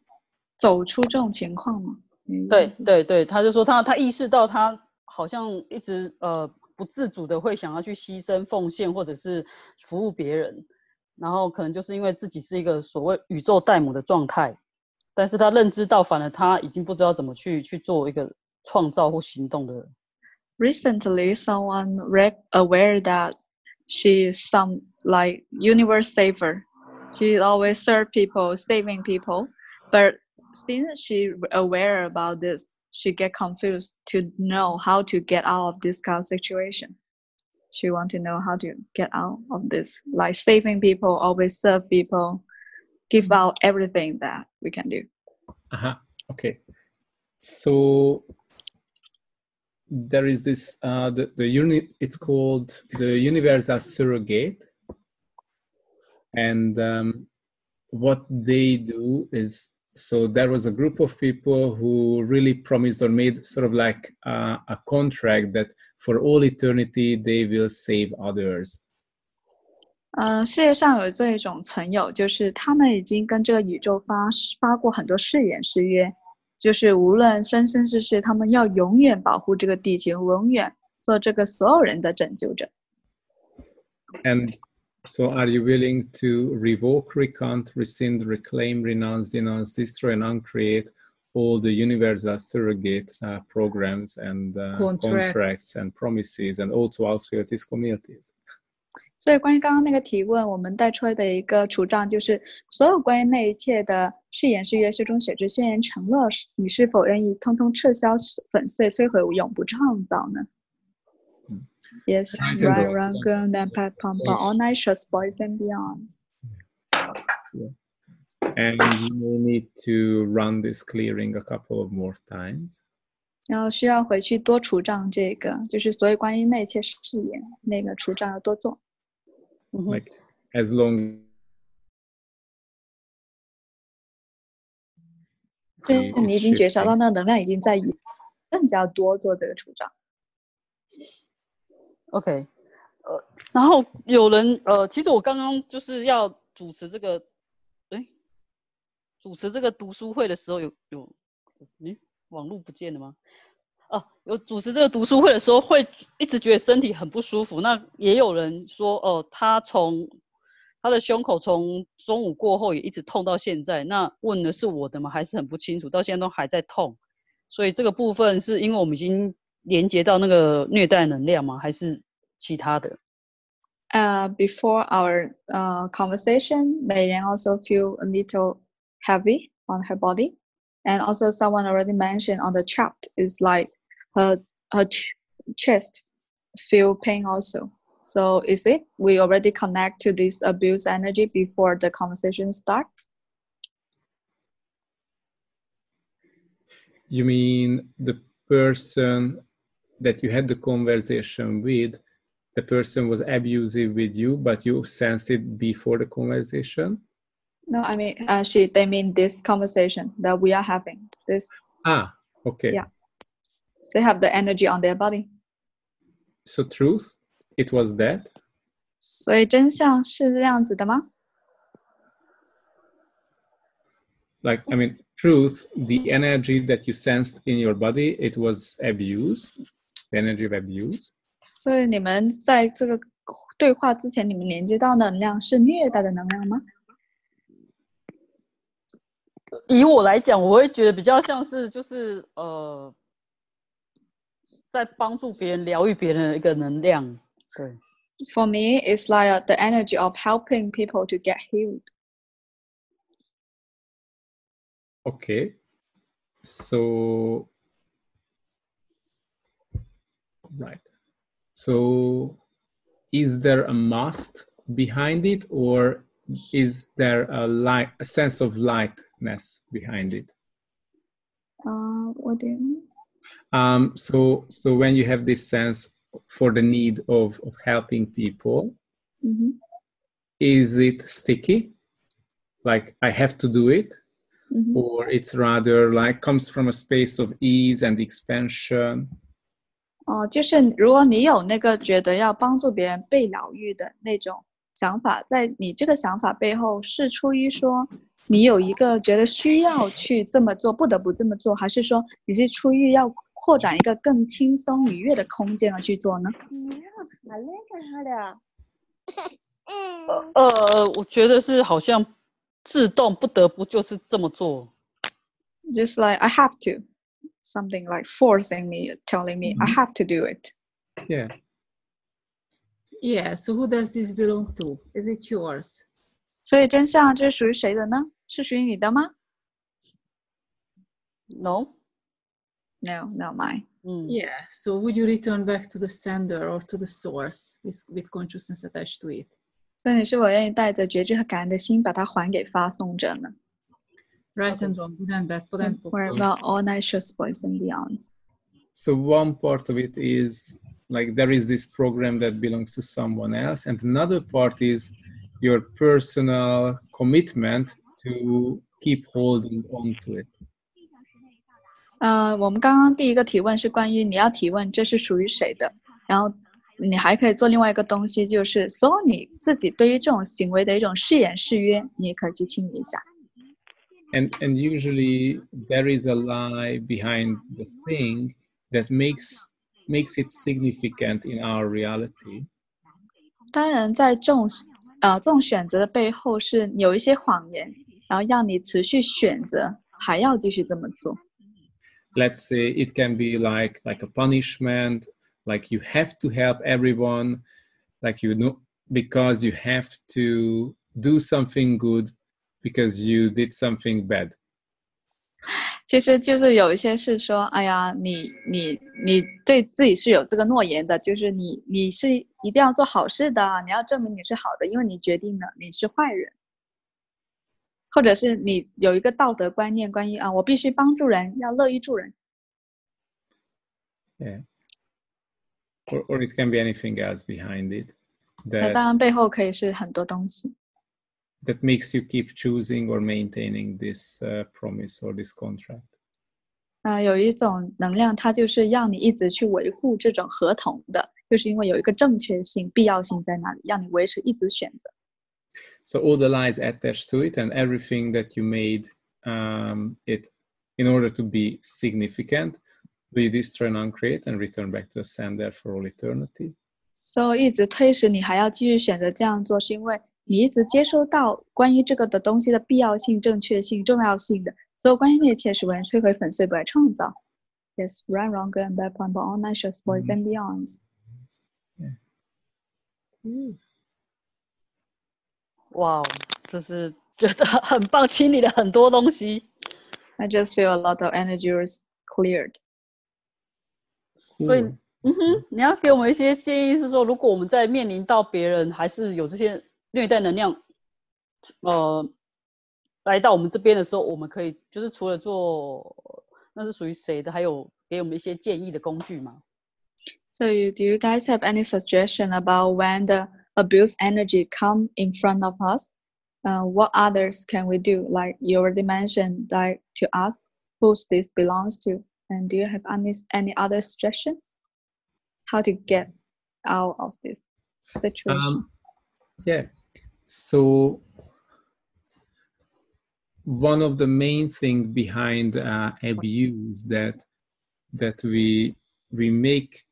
走出这种情况嘛。嗯，对对对，他就说他他意识到他好像一直呃不自主的会想要去牺牲奉献或者是服务别人，然后可能就是因为自己是一个所谓宇宙代母的状态，但是他认知到反而他已经不知道怎么去去做一个创造或行动的。Recently someone re- aware that she is some like universe saver. She always serve people saving people. But since she aware about this she get confused to know how to get out of this kind of situation. She want to know how to get out of this like saving people always serve people give out everything that we can do. Uh-huh. okay. So there is this uh, the the unit. It's called the universal surrogate, and um, what they do is so there was a group of people who really promised or made sort of like uh, a contract that for all eternity they will save others. 呃，世界上有这一种存有，就是他们已经跟这个宇宙发发过很多誓言誓约， 就是无论生生世世，他们要永远保护这个地球，永远做这个所有人的拯救者。And so, are you willing to revoke, recount, rescind, reclaim, renounce, denounce, destroy, and uncreate all the universal surrogate uh, programs and uh, Contracts. contracts and promises, and also ausfüllt these communities? 所以，关于刚刚那个提问，我们带出来的一个主张就是，所有关于那一切的誓言、誓约、誓中写之宣言、承诺，你是否愿意通通撤销、粉碎、摧毁、永不创造呢？Yes, run, run, gun, and pat, pump, all night shots, boys and beyonds. And you need to run this clearing a couple of more times. 然后需要回去多除障这个，就是所有关于那一切誓言那个除障要多做。Like as long 对，你已经觉察到那能量已经在移，更加多做这个处长。OK，呃，然后有人呃，其实我刚刚就是要主持这个，哎，主持这个读书会的时候有有，诶，网络不见了吗？哦、有主持这个读书会的时候会一直觉得身体很不舒服。那也有人说，哦、他从他的胸口从中午过后也一直痛到现在。那问的是我的吗？还是很不清楚，到现在都还在痛。所以这个部分是因为我们已经连接到那个虐待能量吗？还是其他的？Uh, before our uh, conversation, Mei Yan also feel a little heavy on her body, and also someone already mentioned on the chat is like her her ch- chest feel pain also. So is it we already connect to this abuse energy before the conversation starts? You mean the person that you had the conversation with, the person was abusive with you, but you sensed it before the conversation? No, I mean uh, she they mean this conversation that we are having. This Ah, okay. Yeah they have the energy on their body. So, truth, it was that. 所以真相是这样子的吗？ Like, I mean, truth, the energy that you sensed in your body, it was abuse, the energy of abuse. 所以你们在这个对话之前，你们连接到能量是虐待的能量吗？以我来讲，我会觉得比较像是就是呃， 在帮助别人、疗愈别人的一个能量。对， For me, it's like the energy of helping people to get healed. Okay. So, right. So, is there a must behind it, or is there a light, a sense of lightness behind it? Uh, what do you mean? Um, so, so when you have this sense for the need of, of helping people, Mhm, is it sticky? Like I have to do it, mhm. or it's rather like comes from a space of ease and expansion? 哦、就是如果你有那个觉得要帮助别人被疗愈的那种想法，在你这个想法背后是出于说你有一个觉得需要去这么做，不得不这么做，还是说你是出于要 扩展一个更轻松愉悦的空间而去做呢？呃，我觉得是好像自动不得不就是这么做。just like I have to, something like forcing me, telling me I Mhm. have to do it. Yeah. Yeah, so who does this belong to? Is it yours? 所以真相这是属于谁的呢？是属于你的吗 No，？No, not mine. 嗯， Yeah, so would you return back to the sender or to the source with, with consciousness attached to it? 所以你是否愿意带着觉知和感恩的心，把它还给发送者呢 Right and wrong, good and bad, for and？Or about all nature's boys and beyonds. So one part of it is like there is this program that belongs to someone else, and another part is your personal commitment to keep holding on to it. 呃，我们刚刚第一个提问是关于你要提问这是属于谁的，然后你还可以做另外一个东西，就是所有你自己对于这种行为的一种誓言誓约，你也可以去清理一下。And and usually there is a lie behind the thing that makes makes it significant in our reality. 当然，在这种呃这种选择的背后是有一些谎言，然后让你持续选择，还要继续这么做。let's say it can be like like a punishment like you have to help everyone like you know because you have to do something good because you did something bad 其实就是有一些是说，哎呀，你你你对自己是有这个诺言的，就是你你是一定要做好事的，你要证明你是好的，因为你决定了你是坏人， 或者是你有一个道德观念，关于啊，我必须帮助人，要乐于助人，yeah or, or it can be anything else behind it 那当然背后可以是很多东西。that makes you keep choosing or maintaining this uh, promise or this contract 呃，有一种能量，它就是让你一直去维护这种合同的，就是因为有一个正确性、必要性在那里，让你维持一直选择。So all the lies attached to it and everything that you made um, it in order to be significant, we destroy and uncreate and return back to the sender for all eternity. 所以一直推使你还要继续选择这样做，是因为你一直接收到关于这个的东西的必要性、正确性、重要性的所有关于那一切是为了摧毁、粉碎、不来创造。Yes, right, wrong, good and bad, point, but all nations, boys and beyonds. 哇哦，这是觉得很棒，清理了很多东西。 I just feel a lot of energy was cleared. 所以 Cool. 嗯哼，你要给我们一些建议，是说如果我们在面临到别人还是有这些虐待能量，呃，来到我们这边的时候，我们可以就是除了做那是属于谁的，还有给我们一些建议的工具吗？ So, you, do you guys have any suggestion about when the abuse energy come in front of us? Uh, what others can we do? Like you already mentioned, like to ask who this belongs to. And do you have any any other suggestion? How to get out of this situation? Um, yeah. So one of the main thing behind uh, abuse that that we we make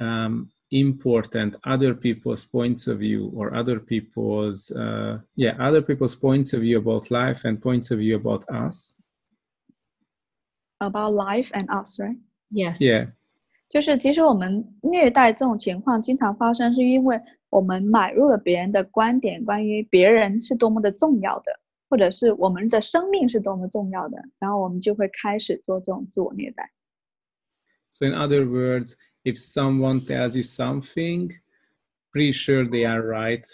um, important other people's points of view or other people's uh, yeah other people's points of view about life and points of view about us. about life and us, right? Yes. Yeah. 就是其实我们虐待这种情况经常发生，是因为我们买入了别人的观点，关于别人是多么的重要的，或者是我们的生命是多么重要的，然后我们就会开始做这种自我虐待。 So in other words, if someone tells you something, pretty sure they are right.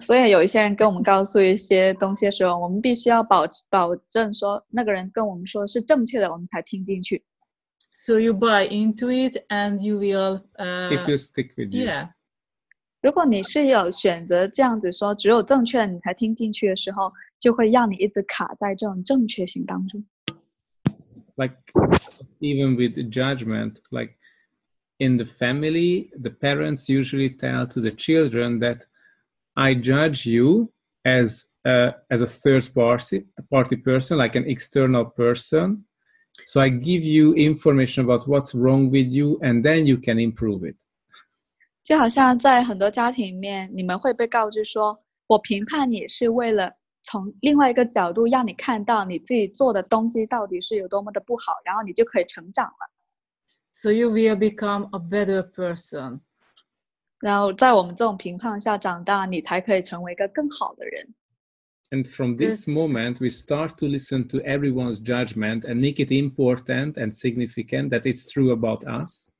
所以有一些人跟我们告诉一些东西的时候，我们必须要保保证说那个人跟我们说是正确的，我们才听进去。 So you buy into it and you will. Uh, it will stick with you. yeah. 如果你是有选择这样子说，只有正确的你才听进去的时候，就会让你一直卡在这种正确性当中。 like even with judgment like in the family the parents usually tell to the children that i judge you as a, as a third party party person like an external person so i give you information about what's wrong with you and then you can improve it 就好像在很多家庭里面，你们会被告知说，我评判你是为了 从另外一个角度让你看到你自己做的东西到底是有多么的不好，然后你就可以成长了。 So you will become a better person. 然后在我们这种评判下长大，你才可以成为一个更好的人。 and from this Yes. moment we start to listen to everyone's judgment and make it important and significant that it's true about us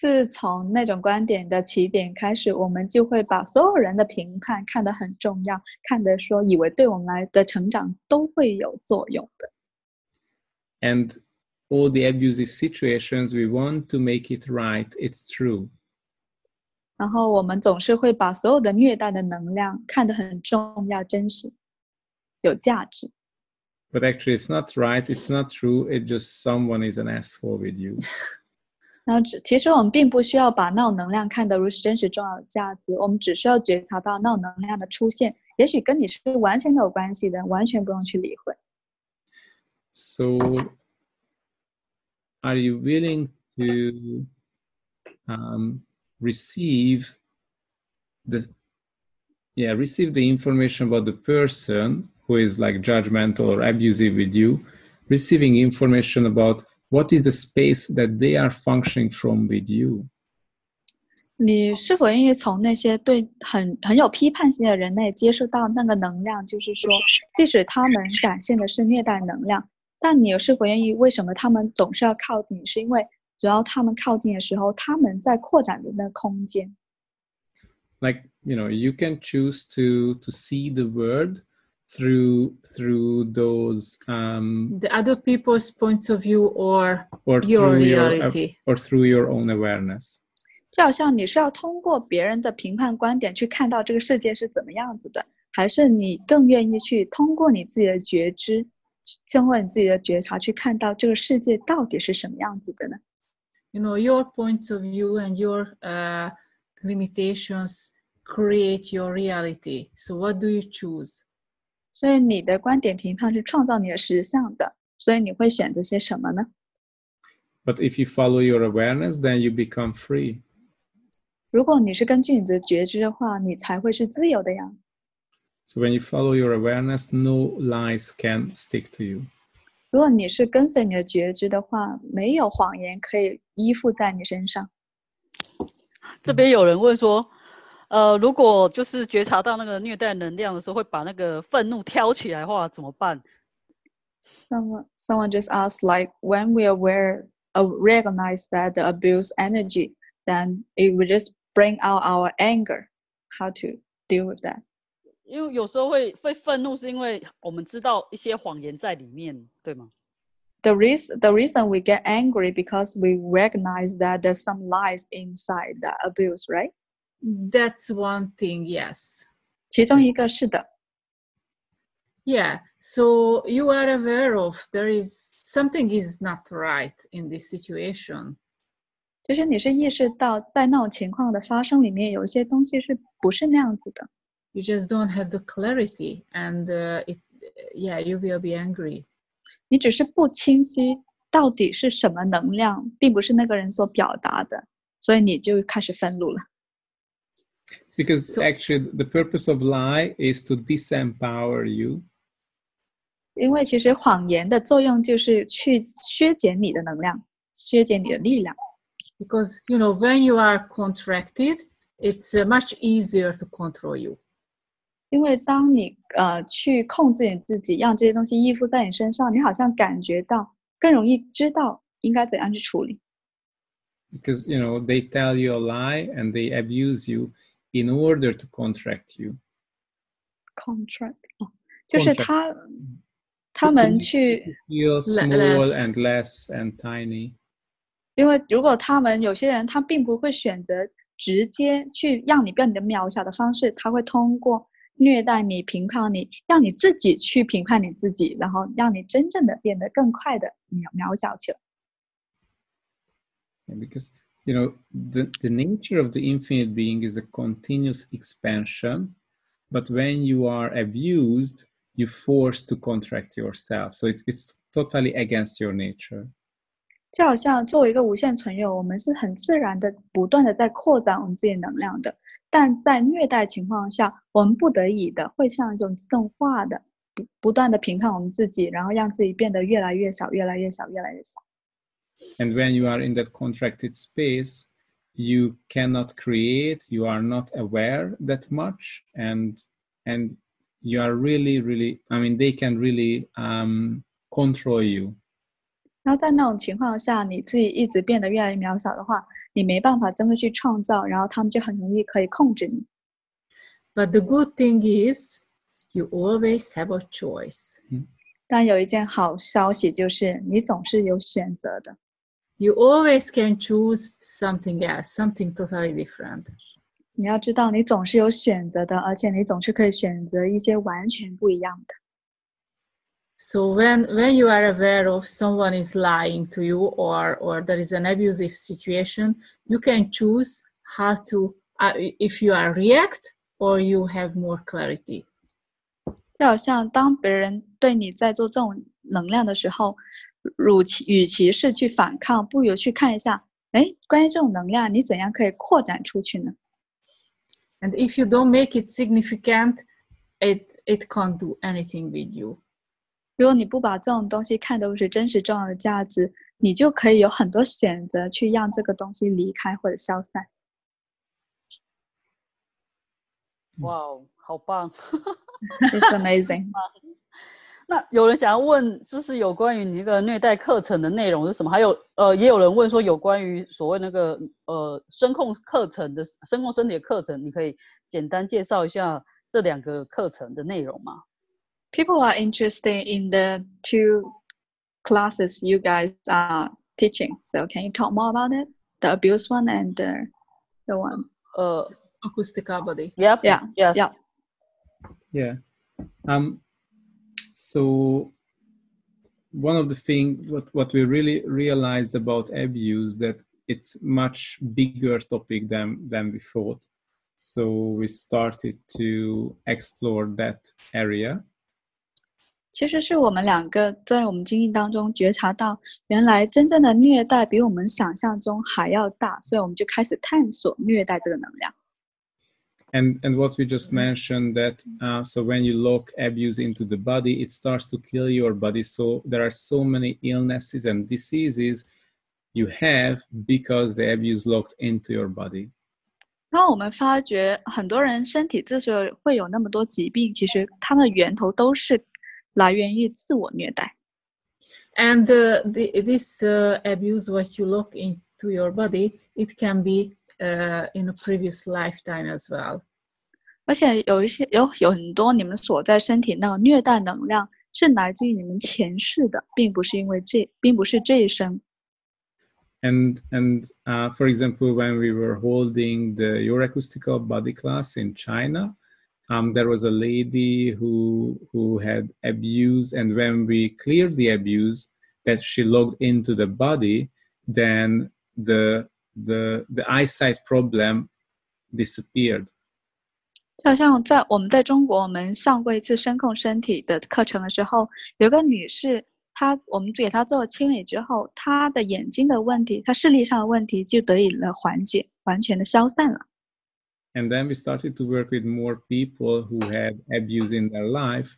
自从那种观点的起点开始，我们就会把所有人的评判看得很重要，看得说以为对我们来的成长都会有作用的。 and all the abusive situations we want to make it right it's true 然后我们总是会把所有的虐待的能量看得很重要、真实、有价值。 but actually it's not right it's not true it just someone is an asshole with you 然后只其实我们并不需要把那种能量看得如此真实、重要、有价值，我们只需要觉察到那种能量的出现，也许跟你是完全没有关系的，完全不用去理会。 so are you willing to um, receive the yeah receive the information about the person who is like judgmental or abusive with you receiving information about what is the space that they are functioning from with you 你是否愿意从那些对很很有批判性的人类接受到那个能量？就是说，即使他们展现的是虐待能量，但你是否愿意？为什么他们总是要靠近你？是因为只要他们靠近的时候，他们在扩展的那个空间。 like you know you can choose to to see the world through through those um The other people's points of view or or your through your reality. or through your own awareness 就好像你是要通过别人的评判观点去看到这个世界是怎么样子的，还是你更愿意去通过你自己的觉知 通过你自己的觉察去看到这个世界到底是什么样子的呢？ You know, your points of view and your uh, limitations create your reality. So, what do you choose? 所以你的观点评判是创造你的实相的，所以你会选择些什么呢？But if you follow your awareness, then you become free. 如果你是根据你的觉知的话，你才会是自由的呀。So when you follow your awareness, no lies can stick to you. 如果你是跟随你的觉知的话，没有谎言可以依附在你身上。这边有人问说，呃，如果就是觉察到那个虐待能量的时候，会把那个愤怒挑起来的话，怎么办？ Someone someone just asked like when we aware uh, recognize that the abuse energy, then it will just bring out our anger. How to deal with that? 因为有时候会会愤怒，是因为我们知道一些谎言在里面，对吗？ The reason the reason we get angry because we recognize that there's some lies inside the abuse, right? That's one thing, yes. 其中一个是的， Yeah. So, you are aware of there is something is not right in this situation. 就是你是意识到在那种情况的发生里面，有一些东西是不是那样子的， You just don't have the clarity, and uh, it, yeah, you will be angry. 你只是不清晰到底是什么能量，并不是那个人所表达的，所以你就开始愤怒了。 Because So- actually, the purpose of lie is to disempower you 因为其实谎言的作用就是去削减你的能量，削减你的力量。 Because, you know, when you are contracted, it's uh, much easier to control you. 因为当你呃去控制你自己，让这些东西依附在你身上，你好像感觉到更容易知道应该怎样去处理。 because you know they tell you a lie and they abuse you in order to contract you. Contract 哦，就是 Contract 他他们去 Feel Le- small less. and less and tiny. 因为如果他们有些人他并不会选择直接去让你变得渺小的方式，他会通过虐待你、评判你，让你自己去评判你自己，然后让你真正的变得更快的渺渺小起来。 Yeah, because you know the, the nature of the infinite being is a continuous expansion but when you are abused you're forced to contract yourself so it, it's totally against your nature 就好像作为一个无限存有，我们是很自然的、不断的在扩展我们自己的能量的，但在虐待情况下，我们不得已的会像一种自动化的不不断的评判我们自己，然后让自己变得越来越小、越来越小、越来越小。 and when you are in that contracted space you cannot create you are not aware that much and and you are really really i mean they can really um, control you 然后在那种情况下，你自己一直变得越来越渺小的话，你没办法真的去创造，然后他们就很容易可以控制你。 But the good thing is, you always have a choice. 但有一件好消息就是，你总是有选择的， You always can choose something else, something totally different. 你要知道，你总是有选择的，而且你总是可以选择一些完全不一样的。 So when when you are aware of someone is lying to you or or there is an abusive situation, you can choose how to uh, if you are react or you have more clarity. 就好像当别人对你在做这种能量的时候， 与其与其是去反抗，不如去看一下，哎，关于这种能量，你怎样可以扩展出去呢？And if you don't make it significant, it it can't do anything with you. 如果你不把这种东西看作是真实重要的价值，你就可以有很多选择去让这个东西离开或者消散。哇哦，好棒！It's amazing。那有人想要问，就是有关于你那个虐待课程的内容是什么？还有呃，也有人问说有关于所谓那个呃声控课程的声控身体的课程，你可以简单介绍一下这两个课程的内容吗？ People are interested in the two classes you guys are teaching. So can you talk more about it? The abuse one and the the one. 呃 Acoustic body.，Yep, Yeah, yes. yeah. Yeah. Um, so one of the thing what, what we really realized about abuse that it's much bigger topic than than we thought so we started to explore that area 其实是我们两个在我们经历当中觉察到，原来真正的虐待比我们想象中还要大，所以我们就开始探索虐待这个能量。 and and what we just mentioned that uh, so when you lock abuse into the body it starts to kill your body so there are so many illnesses and diseases you have because the abuse locked into your body 然后我们发觉很多人身体之所以会有那么多疾病，其实它们的源头都是来源于自我虐待。 And uh, the, this uh, abuse, what you look into your body, it can be uh, in a previous lifetime as well. 而且有一些有有很多你们所在身体那种虐待能量是来自于你们前世的，并不是因为这，并不是这一生。 and and uh, for example when we were holding the your acoustical body class in china um, there was a lady who who had abuse and when we cleared the abuse that she logged into the body then the the the eyesight problem disappeared 就好像在我们在中国，我们上过一次声控身体的课程的时候，有个女士，她我们给她做了清理之后，她的眼睛的问题，她视力上的问题就得以了缓解，完全的消散了。 and then we started to work with more people who had abuse in their life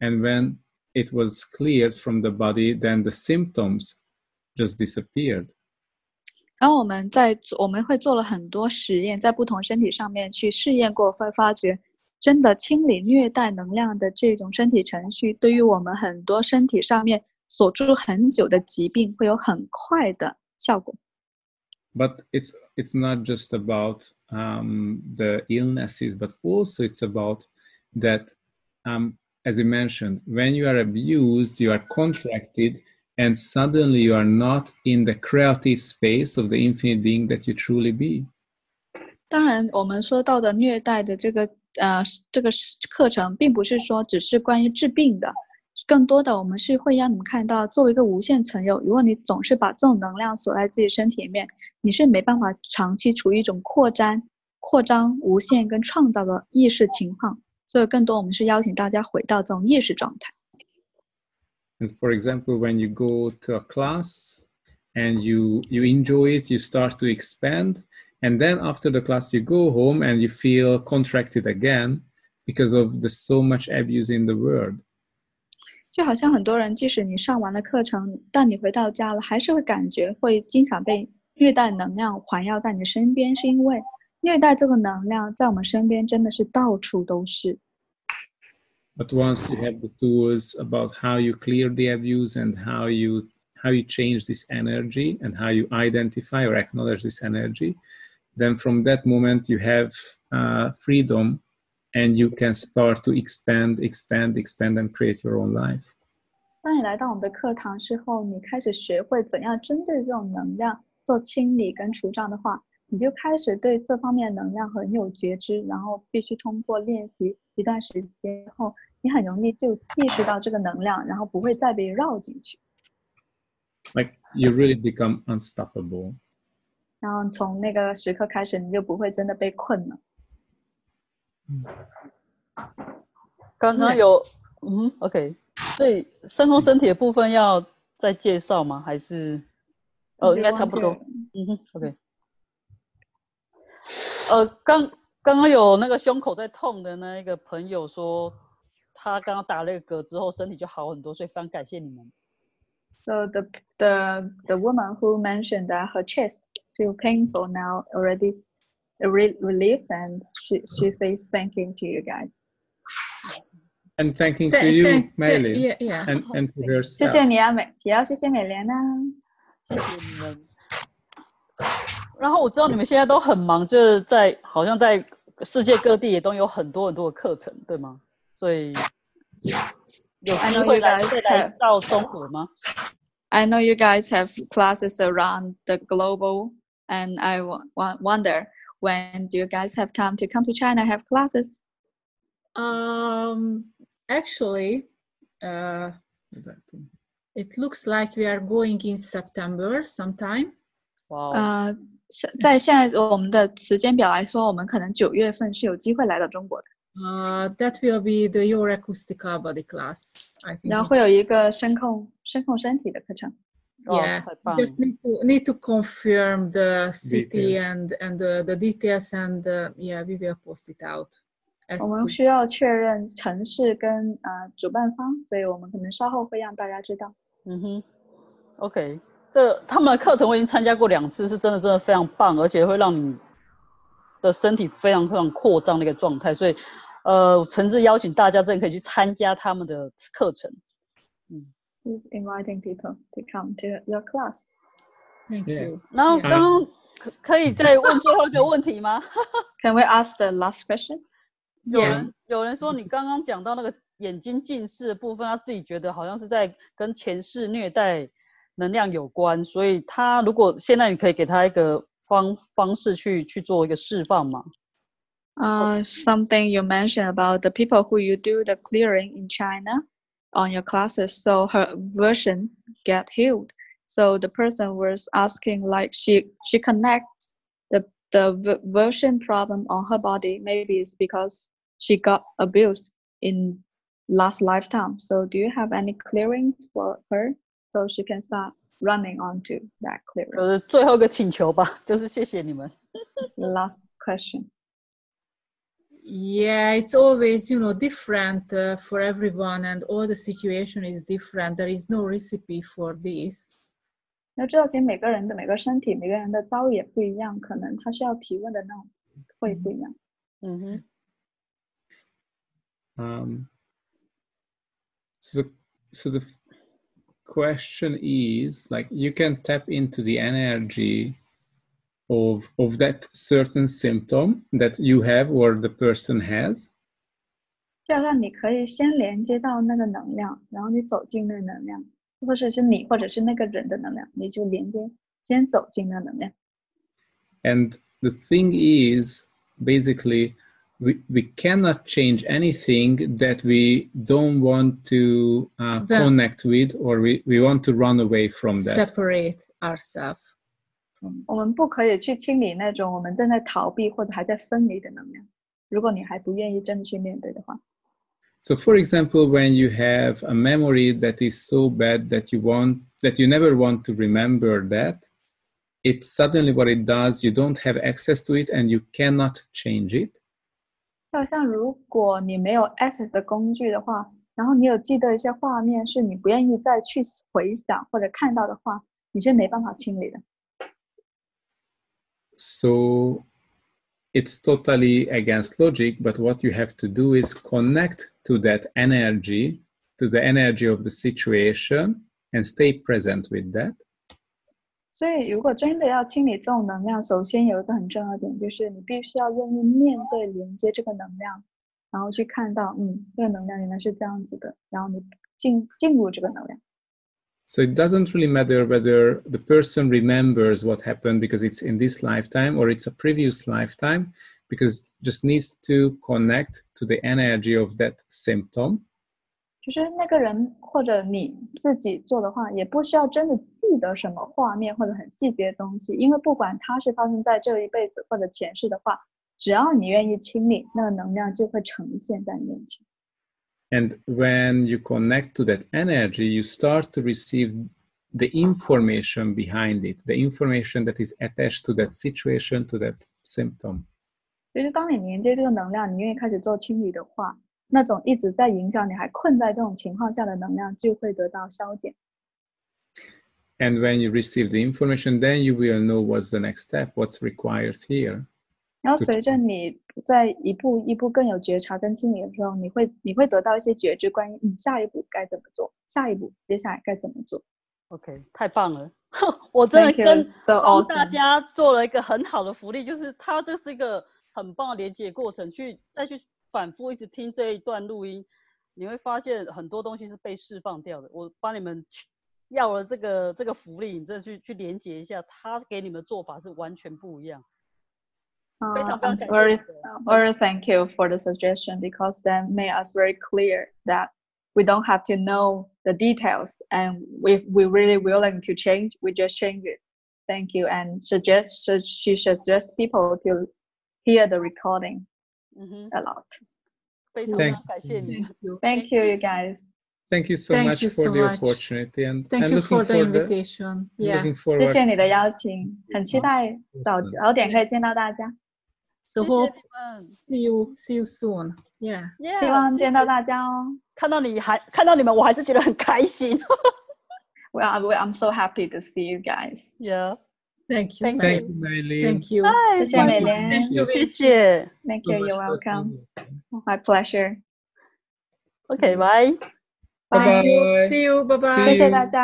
and when it was cleared from the body then the symptoms just disappeared 然后我们在做我们会做了很多实验，在不同身体上面去试验过，会发觉真的清理虐待能量的这种身体程序，对于我们很多身体上面锁住很久的疾病，会有很快的效果。 but it's it's not just about um, the illnesses but also it's about that um, as you mentioned when you are abused you are contracted And suddenly you are not in the creative space of the infinite being that you truly be 当然，我们说到的虐待的这个呃这个课程，并不是说只是关于治病的，更多的我们是会让你们看到，作为一个无限存有，如果你总是把这种能量锁在自己身体里面，你是没办法长期处于一种扩张、扩张、无限跟创造的意识情况。所以，更多我们是邀请大家回到这种意识状态。and for example when you go to a class and you you enjoy it you start to expand and then after the class you go home and you feel contracted again because of the so much abuse in the world 就好像很多人，即使你上完了课程，但你回到家了，还是会感觉会经常被虐待能量环绕在你的身边，是因为虐待这个能量在我们身边真的是到处都是。 but once you have the tools about how you clear the abuse and how you how you change this energy and how you identify or acknowledge this energy then from that moment you have uh, freedom and you can start to expand expand expand and create your own life 当你来到我们的课堂之后，你开始学会怎样针对这种能量做清理跟除障的话，你就开始对这方面的能量很有觉知，然后必须通过练习 一段时间后，你很容易就意识到这个能量，然后不会再被绕进去。like you really become unstoppable 然后从那个时刻开始，你就不会真的被困了。嗯刚刚有，嗯，OK，所以深空身体的部分要再介绍吗？还是？哦，应该差不多。嗯哼，OK。呃，刚刚刚有那个胸口在痛的那一个朋友说，他刚刚打了一个嗝之后，身体就好很多，所以非常感谢你们。So the the the woman who mentioned that her chest feel painful now already re- relief and she she says thanking to you guys. and thanking Th- to you Meili, yeah, yeah. and and to 谢 herself 谢你啊，美，也要谢谢美莲啊。谢谢你们。然后我知道你们现在都很忙，就是在好像在世界各地也都有很多很多的课程，对吗？所以有 I 机 know 会 you 来 guys 会来 have- 到中国吗？ I know you guys have classes around the global, and I w- w- wonder when do you guys have time to come to China have classes? Um, actually, uh, It looks like we are going in September sometime. 哇哦，呃，是 在现在我们的时间表来说，我们可能九月份是有机会来到中国的，Uh, that will be the Your Acoustica body class. I think. 然后会有一个声控声控身体的课程。哇 yeah, 太棒 just！need to need to confirm the city Details. and and the, the details and uh, yeah, we will post it out. 我们需要确认城市跟呃主办方，所以我们可能稍后会让大家知道。嗯哼，OK，这他们的课程我已经参加过两次，是真的真的非常棒，而且会让你的身体非常非常扩张的一个状态，所以呃，我诚挚邀请大家真的可以去参加他们的课程。Who's inviting people to come to your class？Thank Yeah. you. 然后刚刚可可以再问最后一个问题吗？Can we ask the last question？有.人有人说你刚刚讲到那个眼睛近视的部分，他自己觉得好像是在跟前世虐待能量有关，所以他如果现在你可以给他一个方方式去去做一个释放吗？ Uh, something you mentioned about the people who you do the clearing in China on your classes, so her version get healed. So the person was asking like she she connects the the v- version problem on her body. Maybe it's because she got abused in last lifetime. So do you have any clearings for her so she can start running onto that clearing? 呃，最后一个请求吧，就是谢谢你们。 That's the last question. Yeah, it's always, you know, different uh, for everyone, and all the situation is different. There is no recipe for this. 要知道，其实每个人的每个身体、每个人的遭遇也不一样，可能他需要提问的那种会不一样。嗯哼， Um, so, the, so the question is like you can tap into the energy of of that certain symptom that you have or the person has, 就好像你可以先连接到那个能量，然后你走进那个能量，或者是你，或者是那个人的能量，你就连接，先走进那能量。 and the thing is basically we, we cannot change anything that we don't want to uh, The- connect with or we, we want to run away from that Separate ourselves from. 我们不可以去清理那种我们正在逃避或者还在分离的能量。如果你还不愿意真的去面对的话， So, for example, when you have a memory that is so bad that you want that you never want to remember that, it's suddenly what it does. You don't have access to it, and you cannot change it. 就好像如果你没有 access 的工具的话，然后你有记得一些画面是你不愿意再去回想或者看到的话，你是没办法清理的。 So, it's totally against logic. But what you have to do is connect to that energy, to the energy of the situation, and stay present with that. 所以，如果真的要清理这种能量，首先有一个很重要的点，就是你必须要愿意面对、连接这个能量，然后去看到，嗯，这个能量原来是这样子的，然后你进进入这个能量。 So it doesn't really matter whether the person remembers what happened because it's in this lifetime or it's a previous lifetime, because just needs to connect to the energy of that symptom. 就是那个人或者你自己做的话，也不需要真的记得什么画面或者很细节的东西，因为不管它是发生在这一辈子或者前世的话，只要你愿意清理，那个能量就会呈现在你面前。And when you connect to that energy, you start to receive the information behind it, the information that is attached to that situation, to that symptom. 就是当你连接这个能量，你愿意开始做清理的话，那种一直在影响你，还困在这种情况下的能量就会得到消减。And when you receive the information, then you will know what's the next step, what's required here. 然后随着你在一步一步更有觉察跟清理的时候，你会你会得到一些觉知，关于你下一步该怎么做，下一步接下来该怎么做。OK，太棒了！我真的跟大.家做了一个很好的福利，就是它这是一个很棒的连接过程，去再去反复一直听这一段录音，你会发现很多东西是被释放掉的。我帮你们去要了这个这个福利，你真的去去连接一下，他给你们的做法是完全不一样。 Uh, 非常非常 I'm 感谢 very 你的 very thank you for the suggestion because then made us very clear that we don't have to know the details and if we're really willing to change we just change it thank you and suggest so she suggests people to hear the recording 嗯哼， a lot 非常非 Thank 常感谢你。 Thank you. thank you you guys Thank you so Thank much you for so the much. opportunity and Thank I'm you looking for the forward invitation. Yeah. looking 谢 forward 谢你的邀请很期待早 Awesome. 早点可以见到大家 So 谢谢 hope 你们 see you see you soon. Yeah. 希 Yeah，望见到谢谢大家哦看到你还看到你们，我还是觉得很开心。 well I'm- I'm so happy to see you guys yeah， Thank you. Thank Thank you, Maylene. Thank you. 谢谢美莲 Thank you. 谢谢。 thank So you much you're for welcome listening. my pleasure OK，拜。 Bye Thank you. bye. See you. Bye bye. See 谢谢 you. 大家。